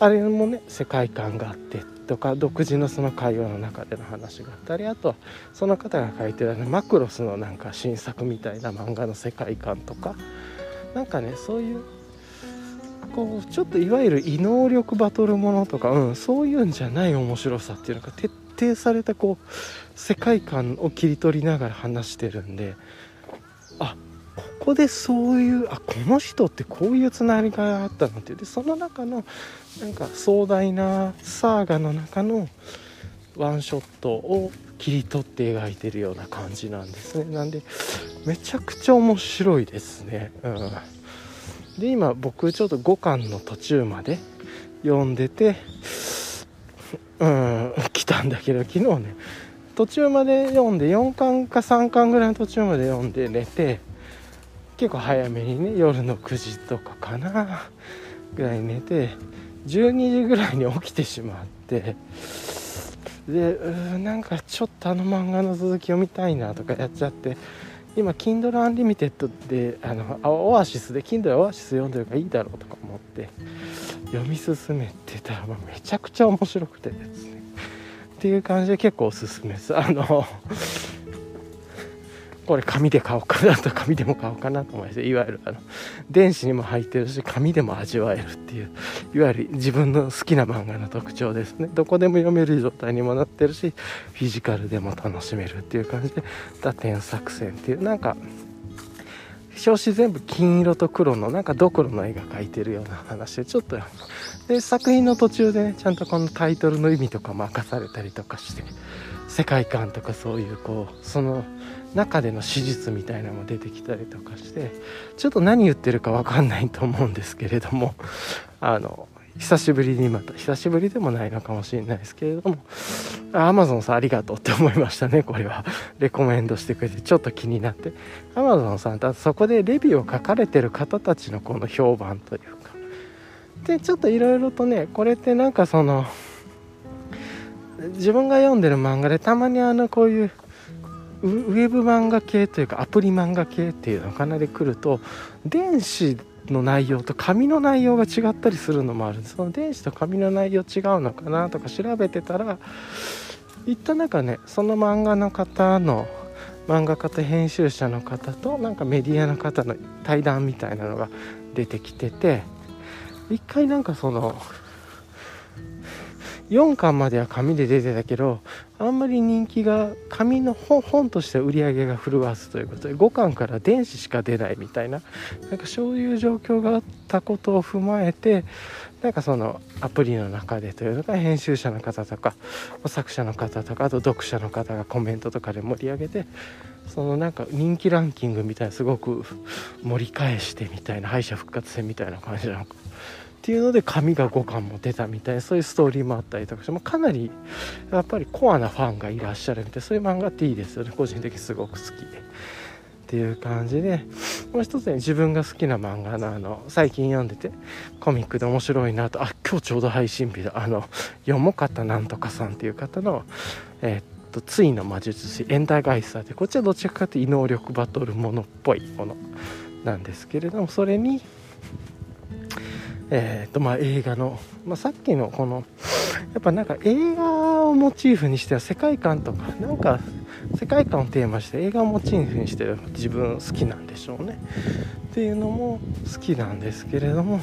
あれもね世界観があってとか独自のその会話の中での話があったりあとはその方が書いてるあのマクロスのなんか新作みたいな漫画の世界観とかなんかねそういうこうちょっといわゆる異能力バトルものとか、うん、そういうんじゃない面白さっていうのが徹底されたこう世界観を切り取りながら話してるんであここでそういうあこの人ってこういうつながりがあったのってでその中のなんか壮大なサーガの中のワンショットを切り取って描いてるような感じなんですね。なんでめちゃくちゃ面白いですね。うん。で今僕ちょっと5巻の途中まで読んでてうん 来たんだけど昨日ね途中まで読んで4巻か3巻ぐらいの途中まで読んで寝て結構早めにね夜の9時とかかなぐらい寝て12時ぐらいに起きてしまってでうなんかちょっとあの漫画の続き読みたいなとかやっちゃって今 Kindle Unlimited であのオアシスで Kindle オアシス読んでるからいいだろうとか思って読み進めてたらめちゃくちゃ面白くてですね。っていう感じで結構おすすめです。あのこれ紙で買おうかなと紙でも買おうかなと思いましていわゆるあの電子にも入ってるし紙でも味わえるっていういわゆる自分の好きな漫画の特徴ですね。どこでも読める状態にもなってるしフィジカルでも楽しめるっていう感じで打点作戦っていうなんか表紙全部金色と黒のなんかドクロの絵が描いてるような話でちょっとで作品の途中でねちゃんとこのタイトルの意味とかも明かされたりとかして世界観とかそういうこうその中での史実みたいなのも出てきたりとかしてちょっと何言ってるか分かんないと思うんですけれども あの久しぶりにまた久しぶりでもないのかもしれないですけれどもアマゾンさんありがとうって思いましたねこれは。レコメンドしてくれてちょっと気になって。アマゾンさんだそこでレビューを書かれてる方たちのこの評判というか。でちょっといろいろとねこれってなんかその自分が読んでる漫画でたまにあのこういうウェブ漫画系というかアプリ漫画系っていうのかなで来ると電子の内容と紙の内容が違ったりするのもあるその電子と紙の内容違うのかなとか調べてたら一旦なんかねその漫画の方の漫画家と編集者の方となんかメディアの方の対談みたいなのが出てきてて一回なんかその4巻までは紙で出てたけどあんまり人気が紙の本として売り上げが振るわずということで5巻から電子しか出ないみたいななんかそういう状況があったことを踏まえてなんかそのアプリの中でというのが編集者の方とか作者の方とかあと読者の方がコメントとかで盛り上げてそのなんか人気ランキングみたいなすごく盛り返してみたいな敗者復活戦みたいな感じなのか。っていうので紙が5巻も出たみたいなそういうストーリーもあったりとかしてもかなりやっぱりコアなファンがいらっしゃるみたいそういう漫画っていいですよね個人的にすごく好きで。っていう感じでもう一つね自分が好きな漫画のあの最近読んでてコミックで面白いなとあ今日ちょうど配信日だあの読もかったなんとかさんっていう方のえー、っとついの魔術師エンダーガイスターでこっちはどちらかというと異能力バトルものっぽいものなんですけれどもそれにえーとまあ、映画の、まあ、さっきのこのやっぱなんか映画をモチーフにしては世界観とかなんか世界観をテーマして映画をモチーフにしてる自分好きなんでしょうね。っていうのも好きなんですけれども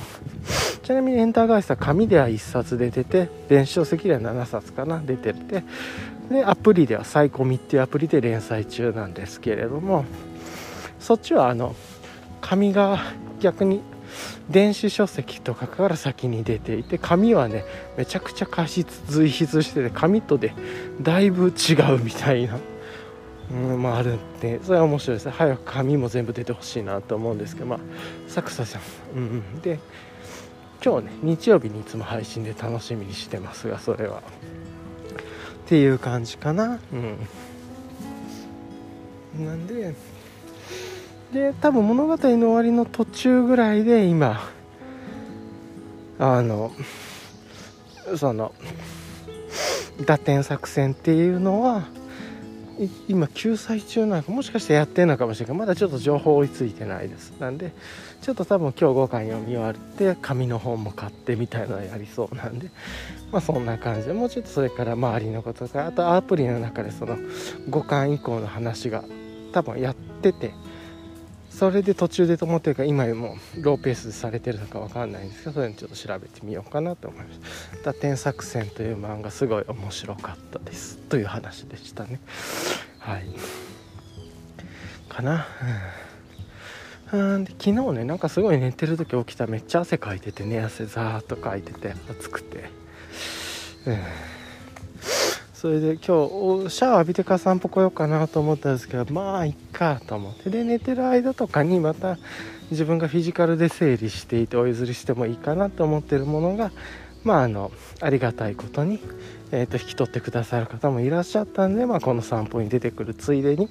ちなみにエンターガイスは紙では1冊で出て電子書籍では7冊かな出ててでアプリではサイコミっていうアプリで連載中なんですけれどもそっちはあの紙が逆に電子書籍とかから先に出ていて紙はねめちゃくちゃ過失随筆してて紙とでだいぶ違うみたいな、うん、まああるんでそれは面白いです。ね早く紙も全部出てほしいなと思うんですけどまあサクサさん、うん、うん、で今日ね日曜日にいつも配信で楽しみにしてますがそれは。っていう感じかな。うん。なんでで多分物語の終わりの途中ぐらいで今あのその打点作戦っていうのは今救済中なのかもしかしてやってるのかもしれないまだちょっと情報追いついてないです。なんでちょっと多分今日5巻読み終わって紙の本も買ってみたいなのやりそうなんでまあそんな感じでもうちょっとそれから周りのこととかあとアプリの中でその5巻以降の話が多分やっててそれで途中でと思ってるから今もローペースでされてるのか分かんないんですけどそれにちょっと調べてみようかなと思いました「打点作戦」という漫画すごい面白かったです。という話でしたね。はい。かな。うんで昨日ねなんかすごい寝てる時起きためっちゃ汗かいてて寝汗ザーッとかいてて暑くて。うん。それで今日シャワー浴びてから散歩来ようかなと思ったんですけどまあいっかと思ってで寝てる間とかにまた自分がフィジカルで整理していてお譲りしてもいいかなと思ってるものがまああのありがたいことに、えーと、引き取ってくださる方もいらっしゃったんで、まあ、この散歩に出てくるついでに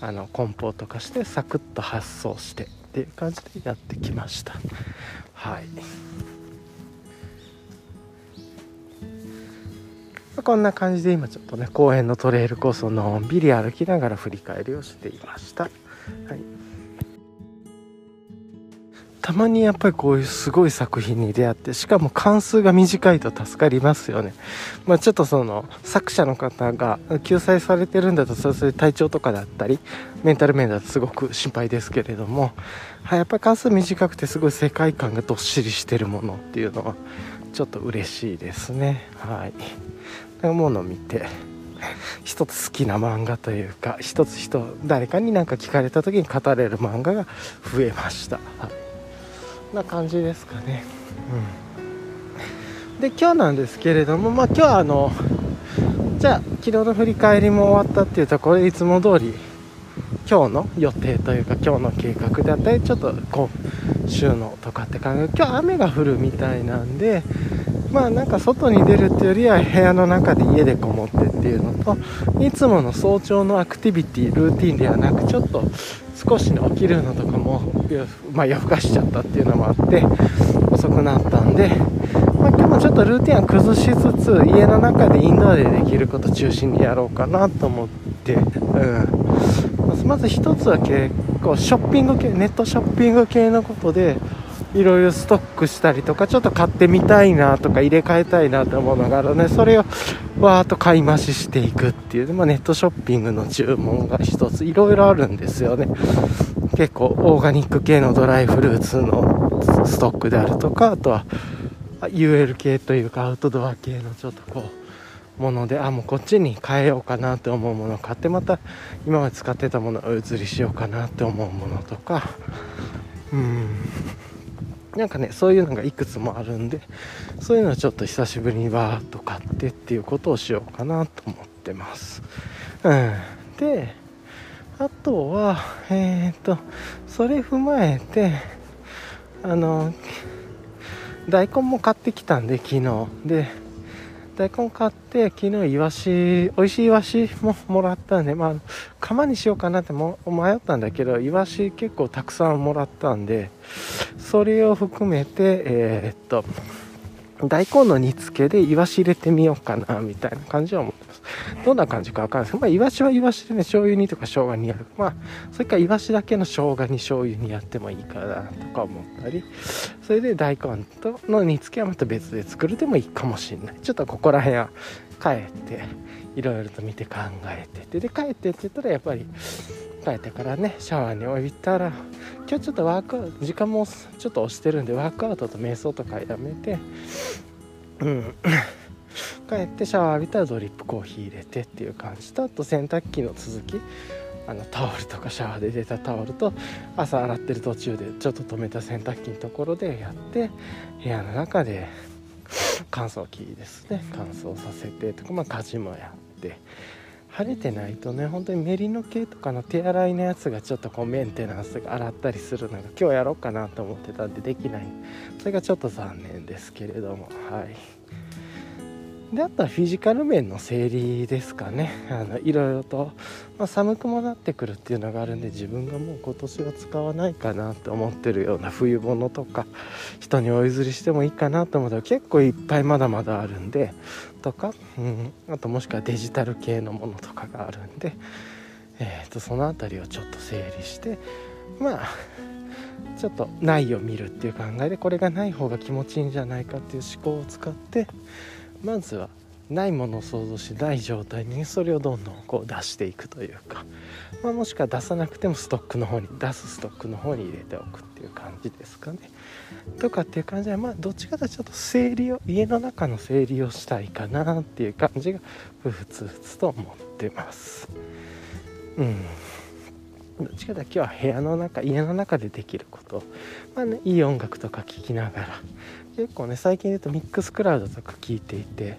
あの梱包とかしてサクッと発送してっていう感じでやってきましたはい。まこんな感じで今ちょっとね公園のトレイルコースをのんびり歩きながら振り返りをしていました、はい、たまにやっぱりこういうすごい作品に出会ってしかも関数が短いと助かりますよね、まあ、ちょっとその作者の方が救済されてるんだとそれ体調とかだったりメンタル面だとすごく心配ですけれども、はい、やっぱり関数短くてすごい世界観がどっしりしてるものっていうのはちょっと嬉しいですね。はい。ものを見て 一つ好きな漫画というか一つ人誰かに何か聞かれた時に語れる漫画が増えました、はい、な感じですかね。うん。で今日なんですけれどもまあ今日はあのじゃあ昨日の振り返りも終わったっていうところでいつも通り今日の予定というか今日の計画であったりちょっと今週のとかって考え今日雨が降るみたいなんでまあなんか外に出るっていうよりは部屋の中で家でこもってっていうのといつもの早朝のアクティビティルーティンではなくちょっと少し起きるのとかも、まあ、夜更かしちゃったっていうのもあって遅くなったんで、まあ、今日もちょっとルーティンは崩しつつ家の中でインドアでできること中心にやろうかなと思って、うん、まず一つは結構ショッピング系ネットショッピング系のことでいろいろストックしたりとかちょっと買ってみたいなとか入れ替えたいなと思うのがあるのでそれをわーっと買い増ししていくっていう、まあ、ネットショッピングの注文が一ついろいろあるんですよね。結構オーガニック系のドライフルーツのストックであるとかあとは UL 系というかアウトドア系のちょっとこうものであもうこっちに変えようかなって思うものを買ってまた今まで使ってたものを移りしようかなって思うものとか。うん。なんかねそういうのがいくつもあるんでそういうのをちょっと久しぶりにわーっと買ってっていうことをしようかなと思ってます、うん、であとはえっ、ー、とそれ踏まえてあの大根も買ってきたんで昨日。で大根買って昨日イワシ美味しいイワシももらったんでまあ釜にしようかなっても迷ったんだけどイワシ結構たくさんもらったんでそれを含めてえー、っと大根の煮付けでイワシ入れてみようかなみたいな感じは思って どんな感じかわかんない。ですけど、まあ、イワシはイワシでね醤油煮とか生姜煮やる。まあそれからイワシだけの生姜煮醤油煮やってもいいかなとか思ったり。それで大根との煮付けはまた別で作るでもいいかもしれない。ちょっとここら辺は帰っていろいろと見て考えてて。で帰ってって言ったらやっぱり帰ってからねシャワーに置いたら今日ちょっとワークアウト時間もちょっと押してるんでワークアウトと瞑想とかやめて。うん。帰ってシャワー浴びたらドリップコーヒー入れてっていう感じとあと洗濯機の続き。あのタオルとかシャワーで出たタオルと朝洗ってる途中でちょっと止めた洗濯機のところでやって部屋の中で乾燥機ですね。乾燥させてとかまあ家事もやって。晴れてないとね本当にメリノ系とかの手洗いのやつがちょっとこうメンテナンスが洗ったりするのが今日やろうかなと思ってたんでできない。それがちょっと残念ですけれどもはい。であとはフィジカル面の整理ですかね。あのいろいろと、まあ、寒くもなってくるっていうのがあるんで自分がもう今年は使わないかなって思ってるような冬物とか人にお譲りしてもいいかなと思ったら結構いっぱいまだまだあるんでとか、うん、あともしくはデジタル系のものとかがあるんで、えー、とその辺りをちょっと整理してまあちょっとないを見るっていう考えでこれがない方が気持ちいいんじゃないかっていう思考を使ってまずはないものを想像しない状態にそれをどんどんこう出していくというか、まあ、もしくは出さなくてもストックの方に出すストックの方に入れておくっていう感じですかね。とかっていう感じでまあどっちかというとちょっと整理を家の中の整理をしたいかなっていう感じがふつふつと思ってます。うんどっちかというと今日は部屋の中家の中でできることまあねいい音楽とか聴きながら結構ね最近で言うとミックスクラウドとか聞いていて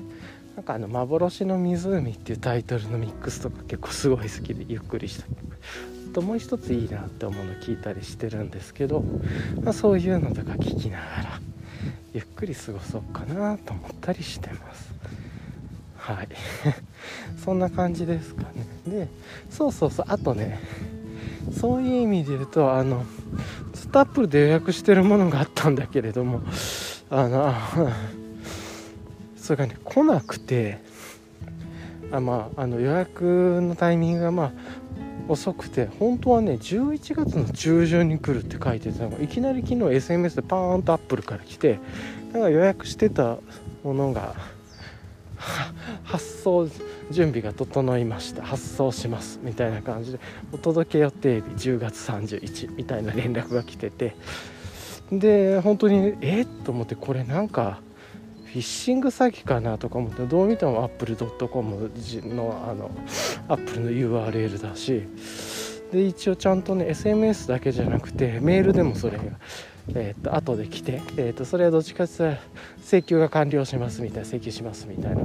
なんかあの「幻の湖」っていうタイトルのミックスとか結構すごい好きでゆっくりした。ともう一ついいなって思うの聞いたりしてるんですけど、まあ、そういうのとか聞きながらゆっくり過ごそうかなと思ったりしてます。はい。そんな感じですかね。でそうそうそう。あとねそういう意味で言うとあのスタップで予約してるものがあったんだけれどもあのそれがね来なくてあまああの予約のタイミングがまあ遅くて本当はね11月の中旬に来るって書いてたのいきなり昨日 SMS でパーンとアップルから来てだか予約してたものが発送準備が整いました。発送します。みたいな感じでお届け予定日10月31みたいな連絡が来ててで本当にえ？っと思ってこれなんかフィッシング詐欺かなとか思ってどう見てもアップルドットコムのあのアップルの URL だしで一応ちゃんとね SMS だけじゃなくてメールでもそれがえー、と後で来て、えー、とそれはどっちかっていうと請求が完了しますみたいな請求しますみたいな。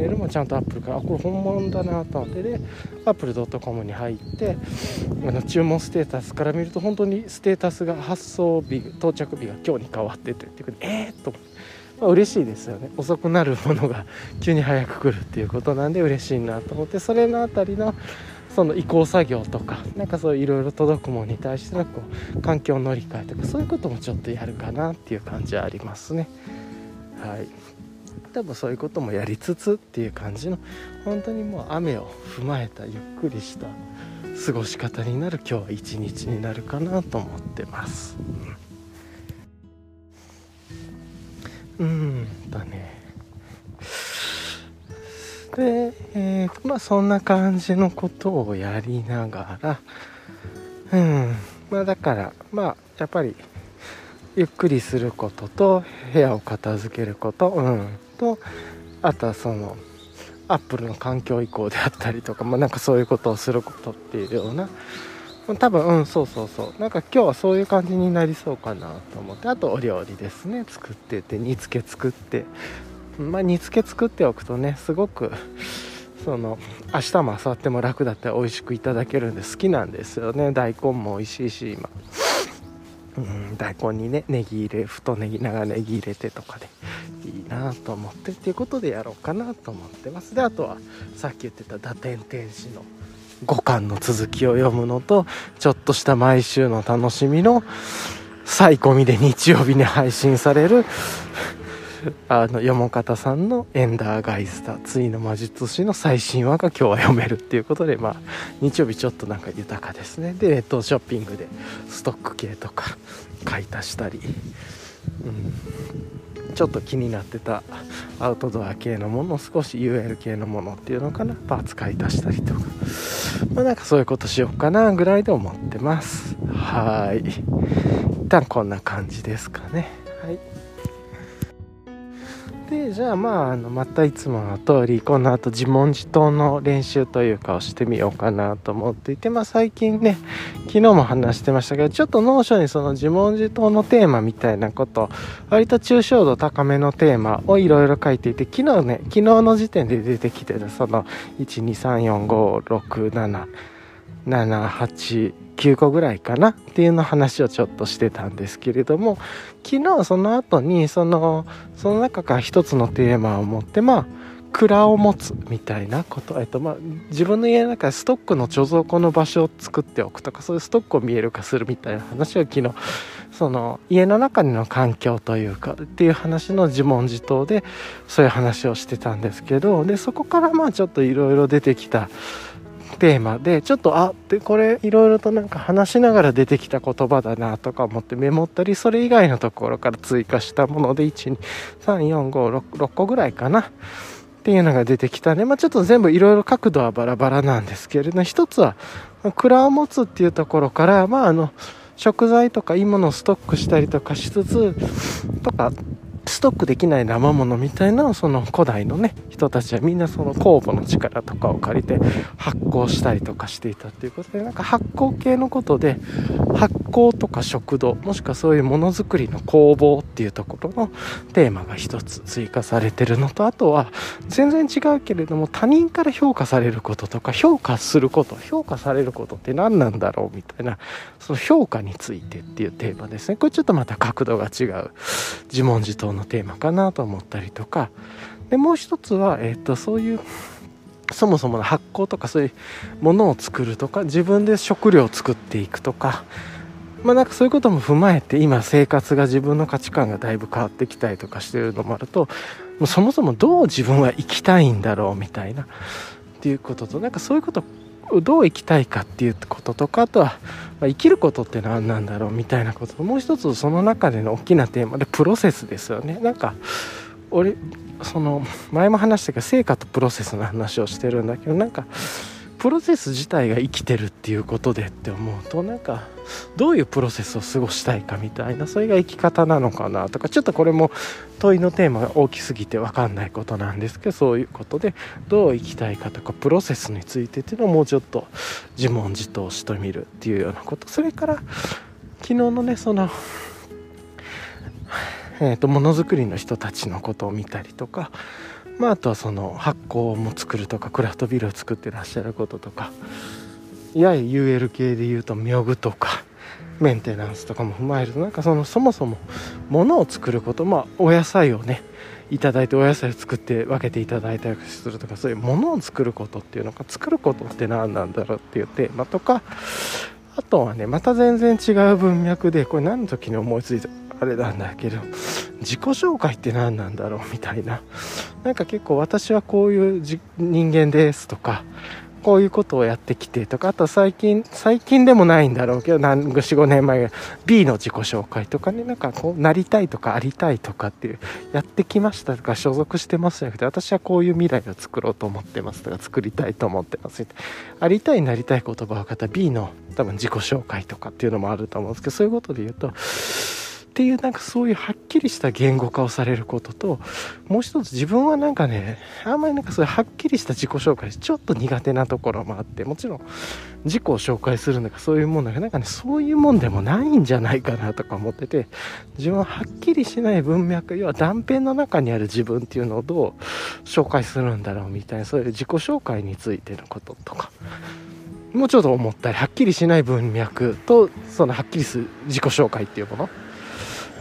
メールもちゃんとアップルからあこれ本物だなと思ってでアップルドットコムに入ってあの注文ステータスから見ると本当にステータスが発送日到着日が今日に変わっててってえー、っとまあ、嬉しいですよね。遅くなるものが急に早く来るっていうことなんで嬉しいなと思ってそれの辺りのその移行作業とかなんかそういろいろ届くものに対してのこう環境乗り換えとかそういうこともちょっとやるかなっていう感じはありますね。はい。多分そういうこともやりつつっていう感じの本当にもう雨を踏まえたゆっくりした過ごし方になる今日は一日になるかなと思ってます。うんだね。で、えー、まあそんな感じのことをやりながら、うん、まあだから、まあやっぱり、ゆっくりすることと、部屋を片付けること、うん、と、あとはその、アップルの環境移行であったりとか、まあなんかそういうことをすることっていうような、多分うんそうそうそう。なんか今日はそういう感じになりそうかなと思って。あとお料理ですね。作ってて煮付け作って。まあ、煮付け作っておくとねすごくその明日も明後日も楽だった美味しくいただけるんで好きなんですよね。大根も美味しいし今。うん大根にねネギ入れ太ネギ長ネギ入れてとかでいいなと思ってっていうことでやろうかなと思ってます。であとはさっき言ってた打点天使の5巻の続きを読むのとちょっとした毎週の楽しみのサイコミで日曜日に配信されるあのよもかたさんの「エンダーガイスターついの魔術師」の最新話が今日は読めるっていうことでまあ日曜日ちょっとなんか豊かですね。でネットショッピングでストック系とか買い足したり、うん、ちょっと気になってたアウトドア系のもの少し UL 系のものっていうのか。なパーツ買い足したりとかまあなんかそういうことしようかなぐらいで思ってます。はい。一旦こんな感じですかね。でじゃあまああのまたいつもの通りこの後自問自答の練習というかをしてみようかなと思っていてまあ最近ね昨日も話してましたけどちょっと Notion にその自問自答のテーマみたいなこと割と抽象度高めのテーマをいろいろ書いていて昨日ね昨日の時点で出てきてるその1 2 3 4 5 6 7 789個ぐらいかなっていうの話をちょっとしてたんですけれども昨日その後にそのその中から一つのテーマを持ってまあ問いを持つみたいなこと、えっとまあ、自分の家の中でストックの貯蔵庫の場所を作っておくとかそういうストックを見える化するみたいな話を昨日その家の中での環境というかっていう話の自問自答でそういう話をしてたんですけどでそこからまあちょっといろいろ出てきたテーマでちょっとあってこれいろいろとなんか話しながら出てきた言葉だなとか思ってメモったりそれ以外のところから追加したもので1234566個ぐらいかなっていうのが出てきたね、まあ、ちょっと全部いろいろ角度はバラバラなんですけれど一つは蔵を持つっていうところからまああの食材とかいいものをストックしたりとかしつつとかストックできない生ものみたいなその古代のね人たちはみんなその酵母の力とかを借りて発酵したりとかしていたっていうことでなんか発酵系のことで発酵とか食堂もしくはそういうものづくりの工房っていうところのテーマが一つ追加されてるのとあとは全然違うけれども他人から評価されることとか評価すること評価されることって何なんだろうみたいなその評価についてっていうテーマですね。これちょっとまた角度が違う。自問自答のテーマかなと思ったりとか。でもう一つは、えーと、そういうそもそもの発酵とかそういうものを作るとか自分で食料を作っていくとか。まあなんかそういうことも踏まえて今生活が自分の価値観がだいぶ変わってきたりとかしてるのもあるともうそもそもどう自分は生きたいんだろうみたいな。っていうこととなんかそういうことどう生きたいかっていうこととかあとは、まあ、生きることって何なんだろうみたいなこともう一つその中での大きなテーマでプロセスですよね。なんか俺その前も話したけど成果とプロセスの話をしてるんだけどなんかプロセス自体が生きてるっていうことでって思うとなんかどういうプロセスを過ごしたいかみたいなそれが生き方なのかなとかちょっとこれも問いのテーマが大きすぎて分かんないことなんですけどそういうことでどう生きたいかとかプロセスについてっていうのをもうちょっと自問自答してみるっていうようなことそれから昨日のねそのえーとものづくりの人たちのことを見たりとかまあ、あとはその発酵も作るとかクラフトビールを作ってらっしゃることとか。やや UL 系でいうと妙具とかメンテナンスとかも踏まえるとなんかそのそもそも物を作ることまあお野菜をねいただいてお野菜を作って分けていただいたりするとかそういうものを作ることっていうのが作ることって何なんだろうっていうテーマとかあとはねまた全然違う文脈でこれ何の時に思いついたあれなんだけど自己紹介って何なんだろうみたいな。なんか結構私はこういう人間ですとかこういうことをやってきてとかあと最近最近でもないんだろうけど45年前 B の自己紹介とかねなんかこうなりたいとかありたいとかっていうやってきましたとか所属してますじゃなくて私はこういう未来を作ろうと思ってますとか作りたいと思ってますありたいなりたい言葉を方 B の多分自己紹介とかっていうのもあると思うんですけどそういうことで言うとっていうなんかそういうはっきりした言語化をされることともう一つ自分はなんかねあんまりなんかそういうはっきりした自己紹介ちょっと苦手なところもあってもちろん自己を紹介するのがそういうもんだけどなんかねそういうもんでもないんじゃないかなとか思ってて自分ははっきりしない文脈要は断片の中にある自分っていうのをどう紹介するんだろうみたいなそういう自己紹介についてのこととか。もうちょっと思ったりはっきりしない文脈とそのはっきりする自己紹介っていうもの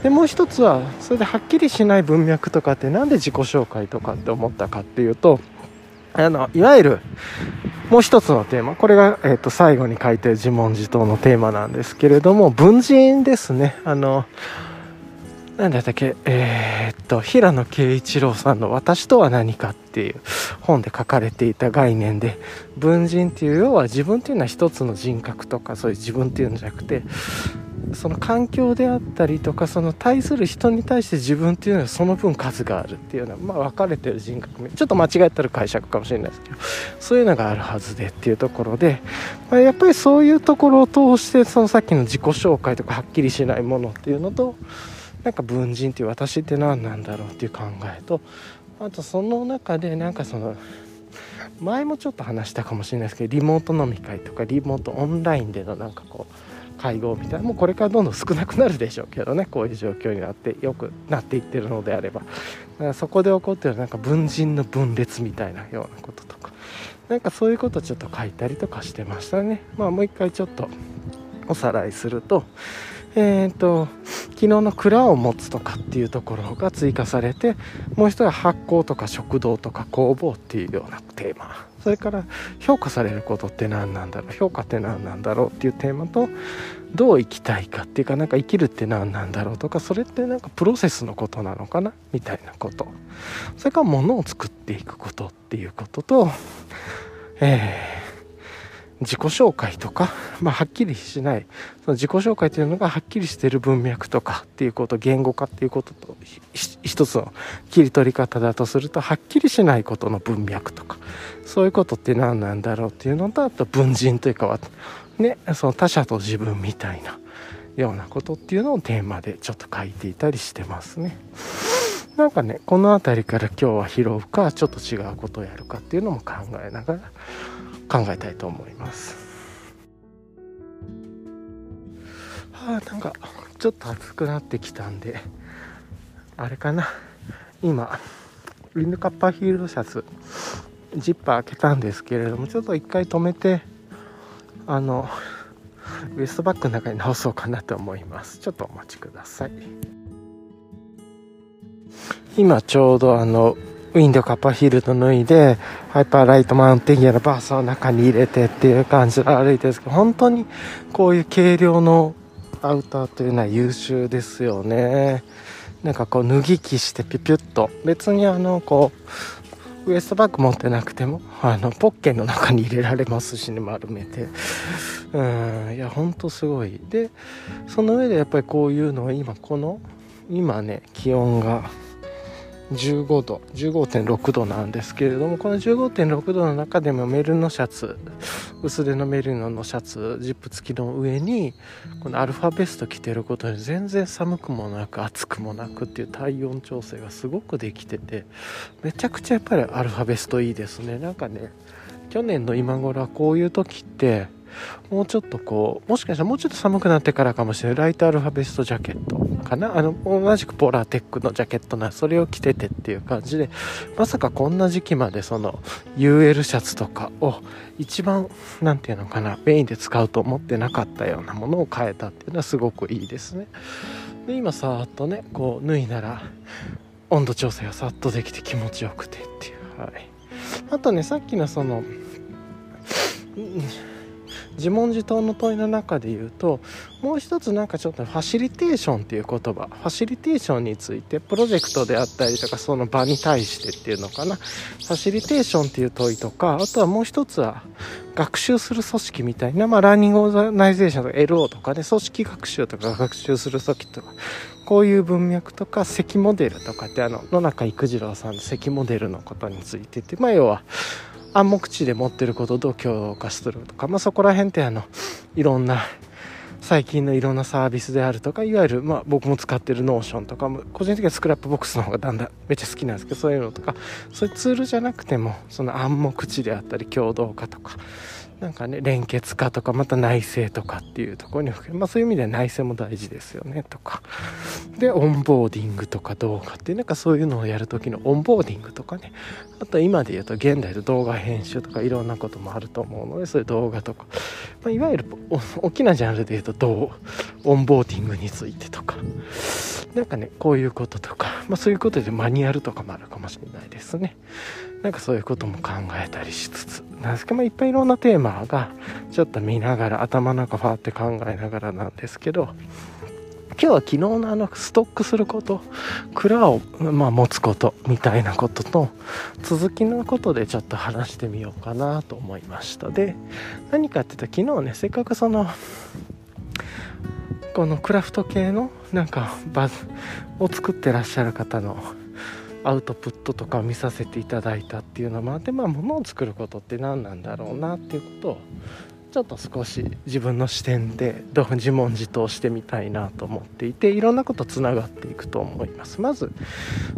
でもう一つはそれではっきりしない文脈とかって何で自己紹介とかって思ったかっていうとあのいわゆるもう一つのテーマこれが、えー、と最後に書いてる自問自答のテーマなんですけれども文人ですね。あの何だったっけえー、っと平野啓一郎さんの「私とは何か」っていう本で書かれていた概念で文人っていう要は自分っていうのは一つの人格とかそういう自分っていうんじゃなくてその環境であったりとかその対する人に対して自分っていうのはその分数があるっていうのは、まあ、分かれてる人格ちょっと間違えたら解釈かもしれないですけどそういうのがあるはずでっていうところで、まあ、やっぱりそういうところを通してそのさっきの自己紹介とかはっきりしないものっていうのとなんか文人っていう私って何なんだろうっていう考えとあとその中でなんかその前もちょっと話したかもしれないですけどリモート飲み会とかリモートオンラインでのなんかこう会合みたいなもうこれからどんどん少なくなるでしょうけどねこういう状況になってよくなっていってるのであれば。だからそこで起こってるなんか文人の分裂みたいなようなこととか。なんかそういうことをちょっと書いたりとかしてましたね。まあもう一回ちょっとおさらいするとえーと、昨日の蔵を持つとかっていうところが追加されてもう一つは発酵とか食堂とか工房っていうようなテーマ。それから評価されることって何なんだろう評価って何なんだろうっていうテーマとどう生きたいかっていうかなんか生きるって何なんだろうとかそれってなんかプロセスのことなのかなみたいなこと。それから物を作っていくことっていうこととえー自己紹介とか、まあ、はっきりしないその自己紹介というのがはっきりしている文脈とかっていうこと言語化っていうことと一つの切り取り方だとするとはっきりしないことの文脈とかそういうことって何なんだろうっていうのとあと文人というかはねその他者と自分みたいなようなことっていうのをテーマでちょっと書いていたりしてますね。なんかねこの辺りから今日は拾うかちょっと違うことをやるかっていうのも考えながら考えたいと思います。はあなんかちょっと暑くなってきたんであれかな。今ウィンドカッパーヒールドシャツジッパー開けたんですけれどもちょっと一回止めてあのウエストバッグの中に直そうかなと思います。ちょっとお待ちください。今ちょうどあのウィンドカッパーヒルド脱いで、ハイパーライトマウンテンギアのバースを中に入れてっていう感じで歩いてるんですけど、本当にこういう軽量のアウターというのは優秀ですよね。なんかこう脱ぎ着してピュピュッと。別にあの、こう、ウエストバッグ持ってなくても、あの、ポッケの中に入れられますしね、丸めて。うん、いや、ほんとすごい。で、その上でやっぱりこういうのは今、この、今ね、気温が、15度15.6度なんですけれどもこの15.6度の中でもメルのシャツ薄手のメルノのシャツジップ付きの上にこのアルファベスト着てることに全然寒くもなく暑くもなくっていう体温調整がすごくできててめちゃくちゃやっぱりアルファベストいいですね。なんかね去年の今頃はこういう時ってもうちょっとこう、もしかしたらもうちょっと寒くなってからかもしれない。ライトアルファベストジャケットかな？あの、同じくポラーテックのジャケットな、それを着ててっていう感じで、まさかこんな時期までその UL シャツとかを一番、なんていうのかな、メインで使うと思ってなかったようなものを変えたっていうのはすごくいいですね。で、今さーっとね、こう脱いだら、温度調整がさっとできて気持ちよくてっていう。はい。あとね、さっきのその、自問自答の問いの中で言うともう一つなんかちょっとファシリテーションっていう言葉ファシリテーションについてプロジェクトであったりとかその場に対してっていうのかな。ファシリテーションっていう問いとかあとはもう一つは学習する組織みたいな、まあ、 learning organization とか LO とかね組織学習とか学習する組織とかこういう文脈とか SECI モデルとかってあの野中郁次郎さんの SECI モデルのことについてってまあ要は暗黙知で持ってることと強化するとか、まあ、そこら辺ってあのいろんな最近のいろんなサービスであるとかいわゆる、まあ、僕も使ってる Notion とかも個人的には Scrapbox の方がだんだんめっちゃ好きなんですけどそういうのとかそういうツールじゃなくてもその暗黙知であったり共同化とかなんかね連結化とかまた内省とかっていうところに含め、まあ、そういう意味では内省も大事ですよねとか。でオンボーディングとか動画っていうなんかそういうのをやる時のオンボーディングとかね。あと今で言うと現代で動画編集とかいろんなこともあると思うのでそういう動画とか、まあ、いわゆる大きなジャンルで言うとどうオンボーディングについてとか。なんかねこういうこととか、まあ、そういうことでマニュアルとかもあるかもしれないですね。なんかそういうことも考えたりしつつ。なんですけど、まあ、いっぱいいろんなテーマがちょっと見ながら頭の中ファーって考えながらなんですけど今日は昨日のあのストックすること蔵を、まあ、持つことみたいなことと続きのことでちょっと話してみようかなと思いました。で何かって言ったら昨日ねせっかくそのこのクラフト系のなんかバズを作ってらっしゃる方のアウトプットとかを見させていただいたっていうのもあってまあ物を作ることって何なんだろうなっていうことをちょっと少し自分の視点で自問自答してみたいなと思っていていろんなことつながっていくと思います。まず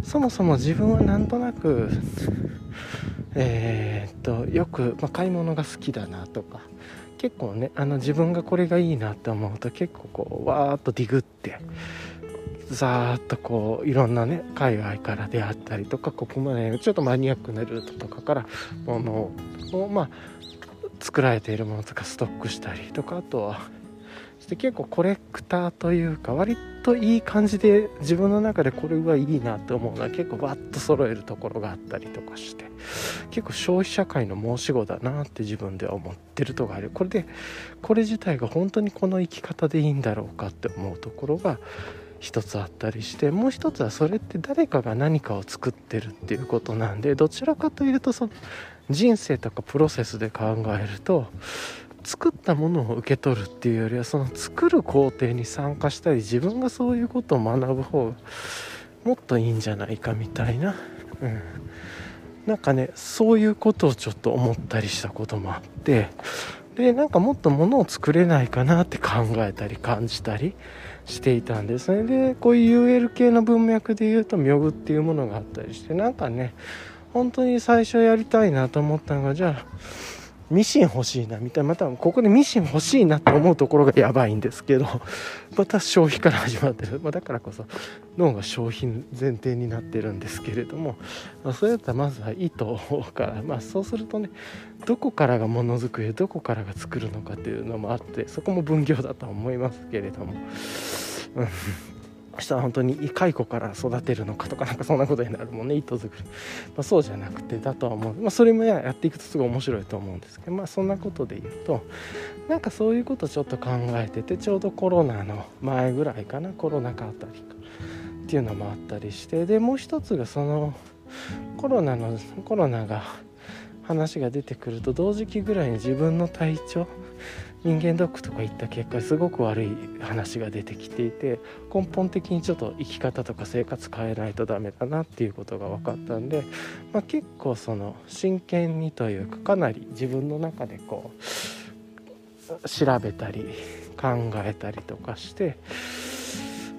そもそも自分はなんとなくえー、っとよく、まあ、買い物が好きだなとか結構ねあの自分がこれがいいなって思うと結構こうわーっとディグってざーっとこういろんなね海外から出会ったりとかここまでちょっとマニアックなルートとかからものをまあ作られているものとかストックしたりとかあとはして結構コレクターというか割といい感じで自分の中でこれはいいなと思うのは結構バッと揃えるところがあったりとかして結構消費社会の申し子だなって自分では思ってるとこある。これでこれ自体が本当にこの生き方でいいんだろうかって思うところが一つあったりしてもう一つはそれって誰かが何かを作ってるっていうことなんでどちらかというとその人生とかプロセスで考えると作ったものを受け取るっていうよりはその作る工程に参加したり自分がそういうことを学ぶ方がもっといいんじゃないかみたいな、うん、なんかねそういうことをちょっと思ったりしたこともあってでなんかもっとものを作れないかなって考えたり感じたりしていたんですね。でこういう UL 系の文脈で言うと妙具っていうものがあったりしてなんかね本当に最初やりたいなと思ったのがじゃあミシン欲しいなみたいなまたここでミシン欲しいなと思うところがやばいんですけど また消費から始まってる、まあ、だからこそ脳が消費前提になってるんですけれども、まあ、そうやったらまずは糸から、まあ、そうするとねどこからがものづくりどこからが作るのかっていうのもあってそこも分業だと思いますけれども。うんしたら本当に蚕から育てるのかとかなんかそんなことになるもんね。糸作り、まあ、そうじゃなくてだとは思う、まあ、それもやっていくとすごい面白いと思うんですけどまあそんなことで言うとなんかそういうことちょっと考えててちょうどコロナの前ぐらいかな。コロナ禍あたりか。っていうのもあったりしてでもう一つがそのコロナのコロナが話が出てくると同時期ぐらいに自分の体調人間ドックとか行った結果すごく悪い話が出てきていて根本的にちょっと生き方とか生活変えないとダメだなっていうことが分かったんで、まあ、結構その真剣にというかかなり自分の中でこう調べたり考えたりとかして、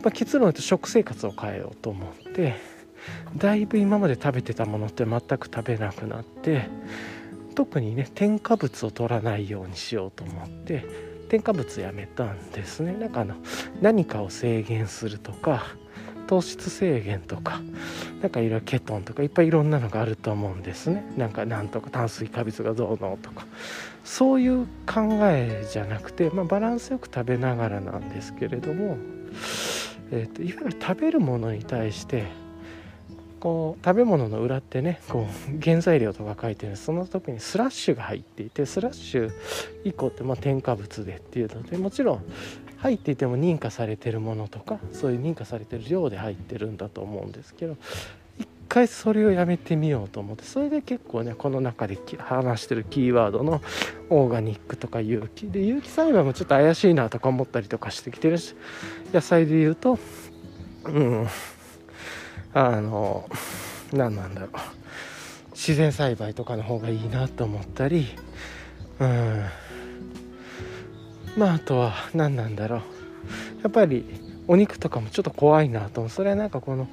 まあ、結論言うと食生活を変えようと思ってだいぶ今まで食べてたものって全く食べなくなって特にね添加物を取らないようにしようと思って添加物やめたんですね。なんかあの何かを制限するとか糖質制限とかなんかいろいろケトンとかいっぱいいろんなのがあると思うんですね。なんかなんとか炭水化物がどうのとか。そういう考えじゃなくて、まあ、バランスよく食べながらなんですけれども、えーと、といわゆる食べるものに対してこう食べ物の裏ってねこう。原材料とか書いてる。その時にスラッシュが入っていてスラッシュ以降ってまあ添加物でっていうのでもちろん入っていても認可されてるものとかそういう認可されてる量で入ってるんだと思うんですけど一回それをやめてみようと思ってそれで結構ねこの中で話してるキーワードのオーガニックとか有機。で有機栽培もちょっと怪しいなとか思ったりとかしてきてるし野菜で言うとうんあの何なんだろう。自然栽培とかの方がいいなと思ったりうん。まああとは何なんだろう。やっぱりお肉とかもちょっと怖いなとそれはなんかこの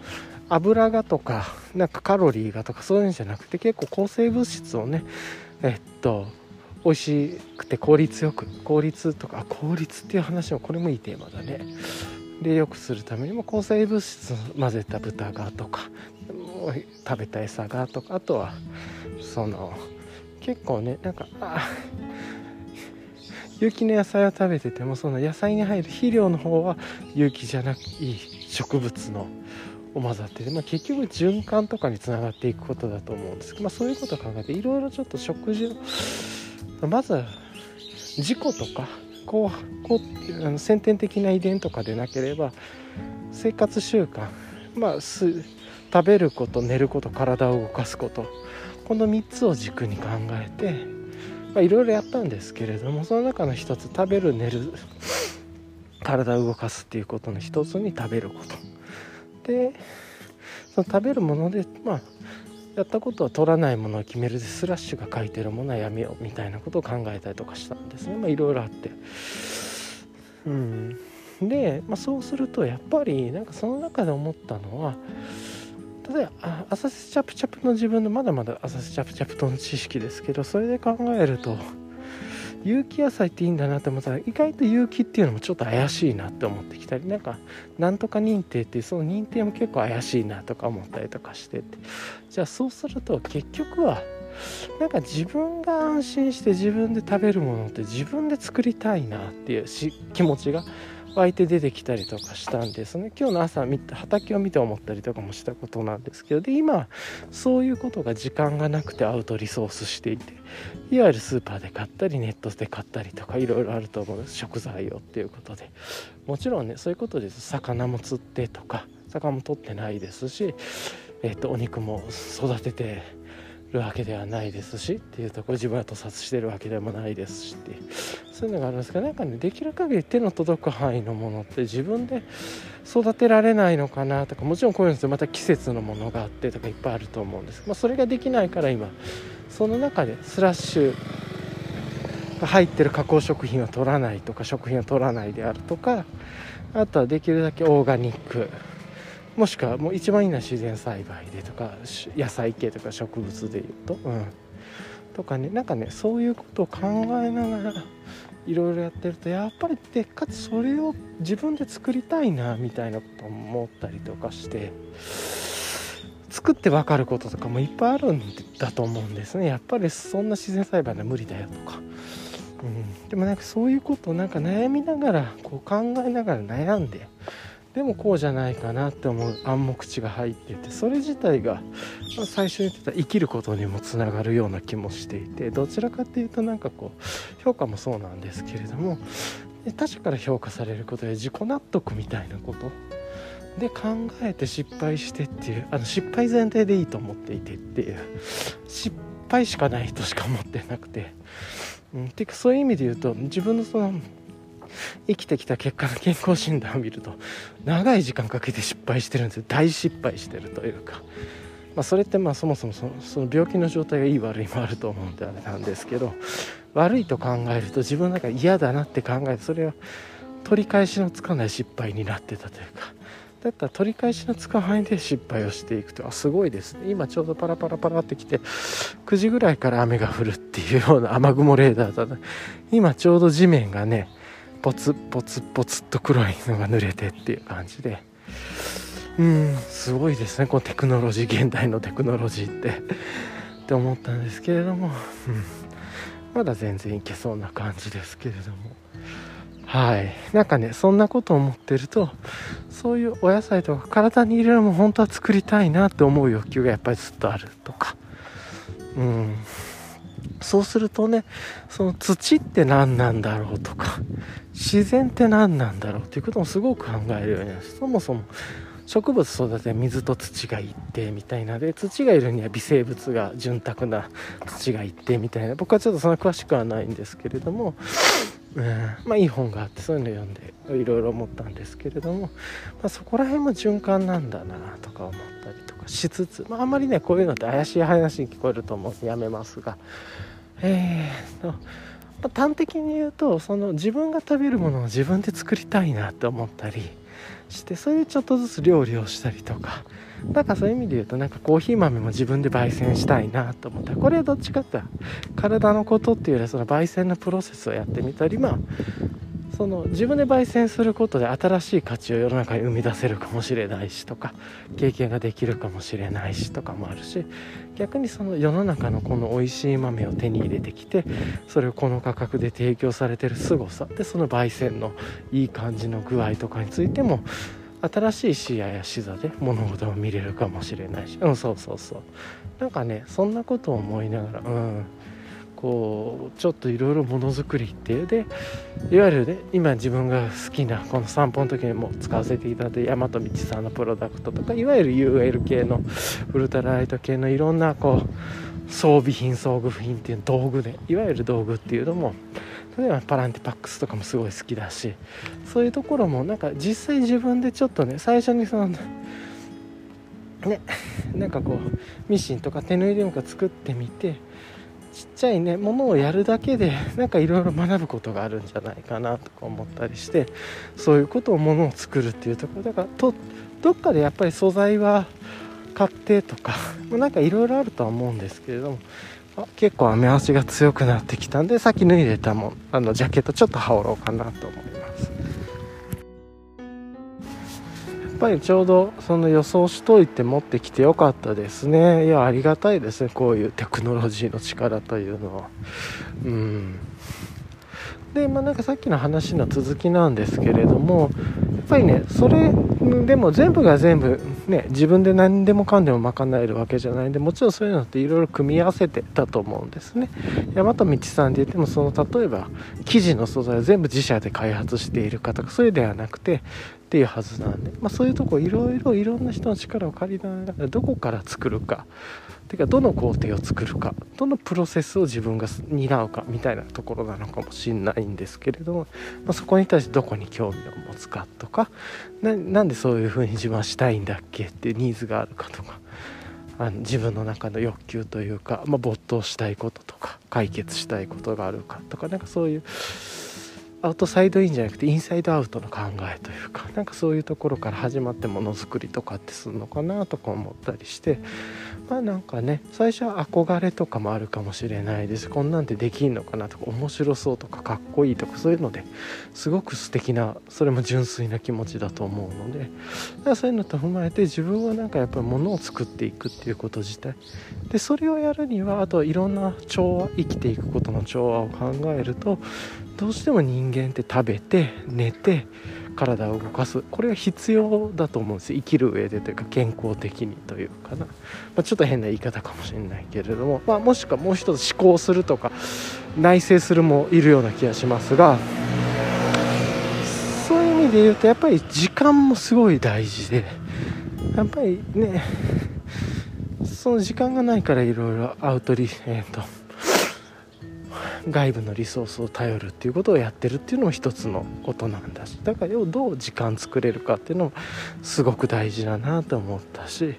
油がとかなんかカロリーがとかそういうんじゃなくて結構抗生物質をねえっと美味しくて効率よく効率とか効率っていう話もこれもいいテーマだね。でよくするためにも抗生物質混ぜた豚がとか食べた餌がとかあとはその結構ねなんかあ有機の野菜を食べててもその野菜に入る肥料の方は有機じゃなくいい植物のを混ざってて、まあ、結局循環とかにつながっていくことだと思うんですけど、まあ、そういうことを考えていろいろちょっと食事をまず事故とかこうこうあの先天的な遺伝とかでなければ生活習慣まあ食べること寝ること体を動かすことこの3つを軸に考えていろいろやったんですけれどもその中の一つ食べる寝る体を動かすっていうことの一つに食べること。でその食べるものでまあやったことは取らないものを決めるでスラッシュが書いてるものはやめようみたいなことを考えたりとかしたんですね。まあいろいろあって。うん。で、まあ、そうするとやっぱりなんかその中で思ったのは例えば浅瀬チャプチャプの自分のまだまだ浅瀬チャプチャプとの知識ですけどそれで考えると有機野菜っていいんだなって思ったら意外と有機っていうのもちょっと怪しいなって思ってきたりなんかなんとか認定っていうその認定も結構怪しいなとか思ったりとかしてて。じゃあそうすると結局はなんか自分が安心して自分で食べるものって自分で作りたいなっていう気持ちが湧いて出てきたりとかしたんですね。今日の朝見て畑を見て思ったりとかもしたことなんですけど。で今そういうことが時間がなくてアウトリソースしていて。いわゆるスーパーで買ったりネットで買ったりとかいろいろあると思う。んです食材をっていうことで。もちろんねそういうことです。魚も釣ってとか。魚も取ってないですし、えー、とお肉も育ててるわけではないですしっていうとこ自分は屠殺してるわけでもないですしって。いうそういうのがあるんですがなんかねできる限り手の届く範囲のものって自分で育てられないのかなとかもちろんこういうのってまた季節のものがあってとかいっぱいあると思うんです、まあ、それができないから今その中でスラッシュが入ってる加工食品を取らないとか食品を取らないであるとかあとはできるだけオーガニックもしくはもう一番いいのは自然栽培でとか野菜系とか植物でいうと、うん、とかねなんかねそういうことを考えながらいろいろやってるとやっぱりでかつそれを自分で作りたいなみたいなことを思ったりとかして作って分かることとかもいっぱいあるんだと思うんですね。やっぱりそんな自然栽培は無理だよとか、うん、でもなんかそういうことをなんか悩みながらこう考えながら悩んででもこうじゃないかなって思う暗黙知が入っててそれ自体が、まあ、最初に言ってた生きることにもつながるような気もしていてどちらかっていうとなんかこう評価もそうなんですけれども他者から評価されることや自己納得みたいなことで考えて失敗してっていうあの失敗前提でいいと思っていてっていう失敗しかないとしか思ってなくて、うん、ていうかそういう意味で言うと自分のその生きてきた結果の健康診断を見ると長い時間かけて失敗してるんですよ。大失敗してるというか、まあ、それってまあそもそもそのその病気の状態がいい悪いもあると思うんであれなんですけど悪いと考えると自分の中で嫌だなって考えてそれは取り返しのつかない失敗になってたというか。だったら取り返しのつか範囲で失敗をしていくと。あすごいですね。今ちょうどパラパラパラってきて9時ぐらいから雨が降るっていうような雨雲レーダーだ今ちょうど地面がねポツポツポツと黒いのが濡れてっていう感じで。うんすごいですね。このテクノロジー現代のテクノロジーって。って思ったんですけれども、うん、まだ全然いけそうな感じですけれども。はい。なんかねそんなことを思ってるとそういうお野菜とか体に入れるのも本当は作りたいなって思う欲求がやっぱりずっとあるとか。うん。そうするとねその土って何なんだろうとか。自然って何なんだろうっていうこともすごく考えるようになるそもそも植物育て水と土がいってみたいな。で土がいるには微生物が潤沢な土がいってみたいな。僕はちょっとそんな詳しくはないんですけれども、うん、まあいい本があってそういうの読んでいろいろ思ったんですけれども、まあ、そこら辺も循環なんだなとか思ったりとかしつつ、まあ、あんまりねこういうのって怪しい話に聞こえると思うのでやめますが。えーと、端的に言うとその自分が食べるものを自分で作りたいなって思ったりしてそれでちょっとずつ料理をしたりとかだかそういう意味で言うとなんかコーヒー豆も自分で焙煎したいなと思ったこれはどっちかって体のことっていうよりはその焙煎のプロセスをやってみたりまあその自分で焙煎することで新しい価値を世の中に生み出せるかもしれないしとか経験ができるかもしれないしとかもあるし逆にその世の中のこの美味しい豆を手に入れてきてそれをこの価格で提供されてる凄さでその焙煎のいい感じの具合とかについても新しい視野や視座で物事を見れるかもしれないしうんそうそうそう。なんかねそんなことを思いながらうん。こうちょっといろいろものづくりっていうでいわゆるね今自分が好きなこの散歩の時にも使わせていただいて大和道さんのプロダクトとかいわゆる UL 系のウルトラライト系のいろんなこう装備品装具品っていう道具でいわゆる道具っていうのも例えばパランティパックスとかもすごい好きだしそういうところもなんか実際自分でちょっとね最初にそのねなんかこうミシンとか手縫いでもか作ってみてちっちゃいねものをやるだけで なんかいろいろ学ぶことがあるんじゃないかなとか思ったりしてそういうことをものを作るっていうところだからとどっかでやっぱり素材は買ってとか なんかいろいろあるとは思うんですけれどもあ結構雨足が強くなってきたんでさっき脱いでたもんあのジャケットちょっと羽織ろうかなと思います。ぱりちょうどその予想しといて持ってきてよかったですね。いやありがたいですね。こういうテクノロジーの力というのは。うん。でまあなんかさっきの話の続きなんですけれどもやっぱりねそれでも全部が全部ね自分で何でもかんでも賄えるわけじゃないんでもちろんそういうのっていろいろ組み合わせてたと思うんですね。大和道さんで言ってもその例えば生地の素材を全部自社で開発しているかとかそういうではなくてっていうはずなんで、まあ、そういうとこいろいろいろんな人の力を借りながらどこから作るかてかどの工程を作るかどのプロセスを自分が担うかみたいなところなのかもしれないんですけれども、まあ、そこに対してどこに興味を持つかとかなんでそういうふうに自分はしたいんだっけっていうニーズがあるかとかあの自分の中の欲求というか、まあ、没頭したいこととか解決したいことがあるかとかなんかそういうアウトサイドインじゃなくてインサイドアウトの考えというかなんかそういうところから始まってものづくりとかってするのかなとか思ったりしてまあなんかね最初は憧れとかもあるかもしれないです。こんなんてできんのかなとか面白そうとかかっこいいとかそういうのですごく素敵なそれも純粋な気持ちだと思うのでだからそういうのと踏まえて自分はなんかやっぱり物を作っていくっていうこと自体。でそれをやるにはあといろんな調和生きていくことの調和を考えるとどうしても人間って食べて寝て体を動かす。これは必要だと思うんですよ。生きる上でというか健康的にというかな、まあ、ちょっと変な言い方かもしれないけれども、まあ、もしくはもう一つ思考するとか内省するもいるような気がしますがそういう意味で言うとやっぱり時間もすごい大事でやっぱりねその時間がないからいろいろアウトリえ、ー、と外部のリソースを頼るっていうことをやってるっていうのも一つのことなんだしだから要どう時間作れるかっていうのもすごく大事だなと思ったし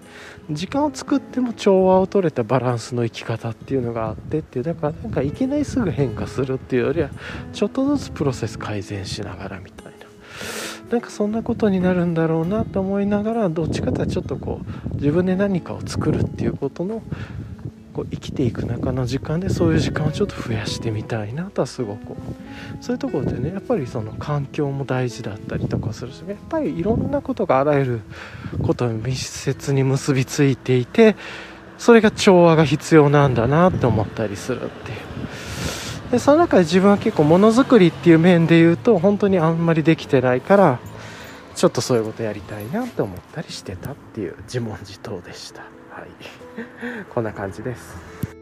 時間を作っても調和を取れたバランスの生き方っていうのがあってっていうだからなんかいきなりすぐ変化するっていうよりはちょっとずつプロセス改善しながらみたいな。なんかそんなことになるんだろうなと思いながらどっちかというとちょっとこう自分で何かを作るっていうことのこう生きていく中の時間でそういう時間をちょっと増やしてみたいなとはすごくそういうところでねやっぱりその環境も大事だったりとかするしやっぱりいろんなことがあらゆることに密接に結びついていてそれが調和が必要なんだなって思ったりするっていうでその中で自分は結構ものづくりっていう面で言うと本当にあんまりできてないからちょっとそういうことやりたいなって思ったりしてたっていう自問自答でした。はい。こんな感じです。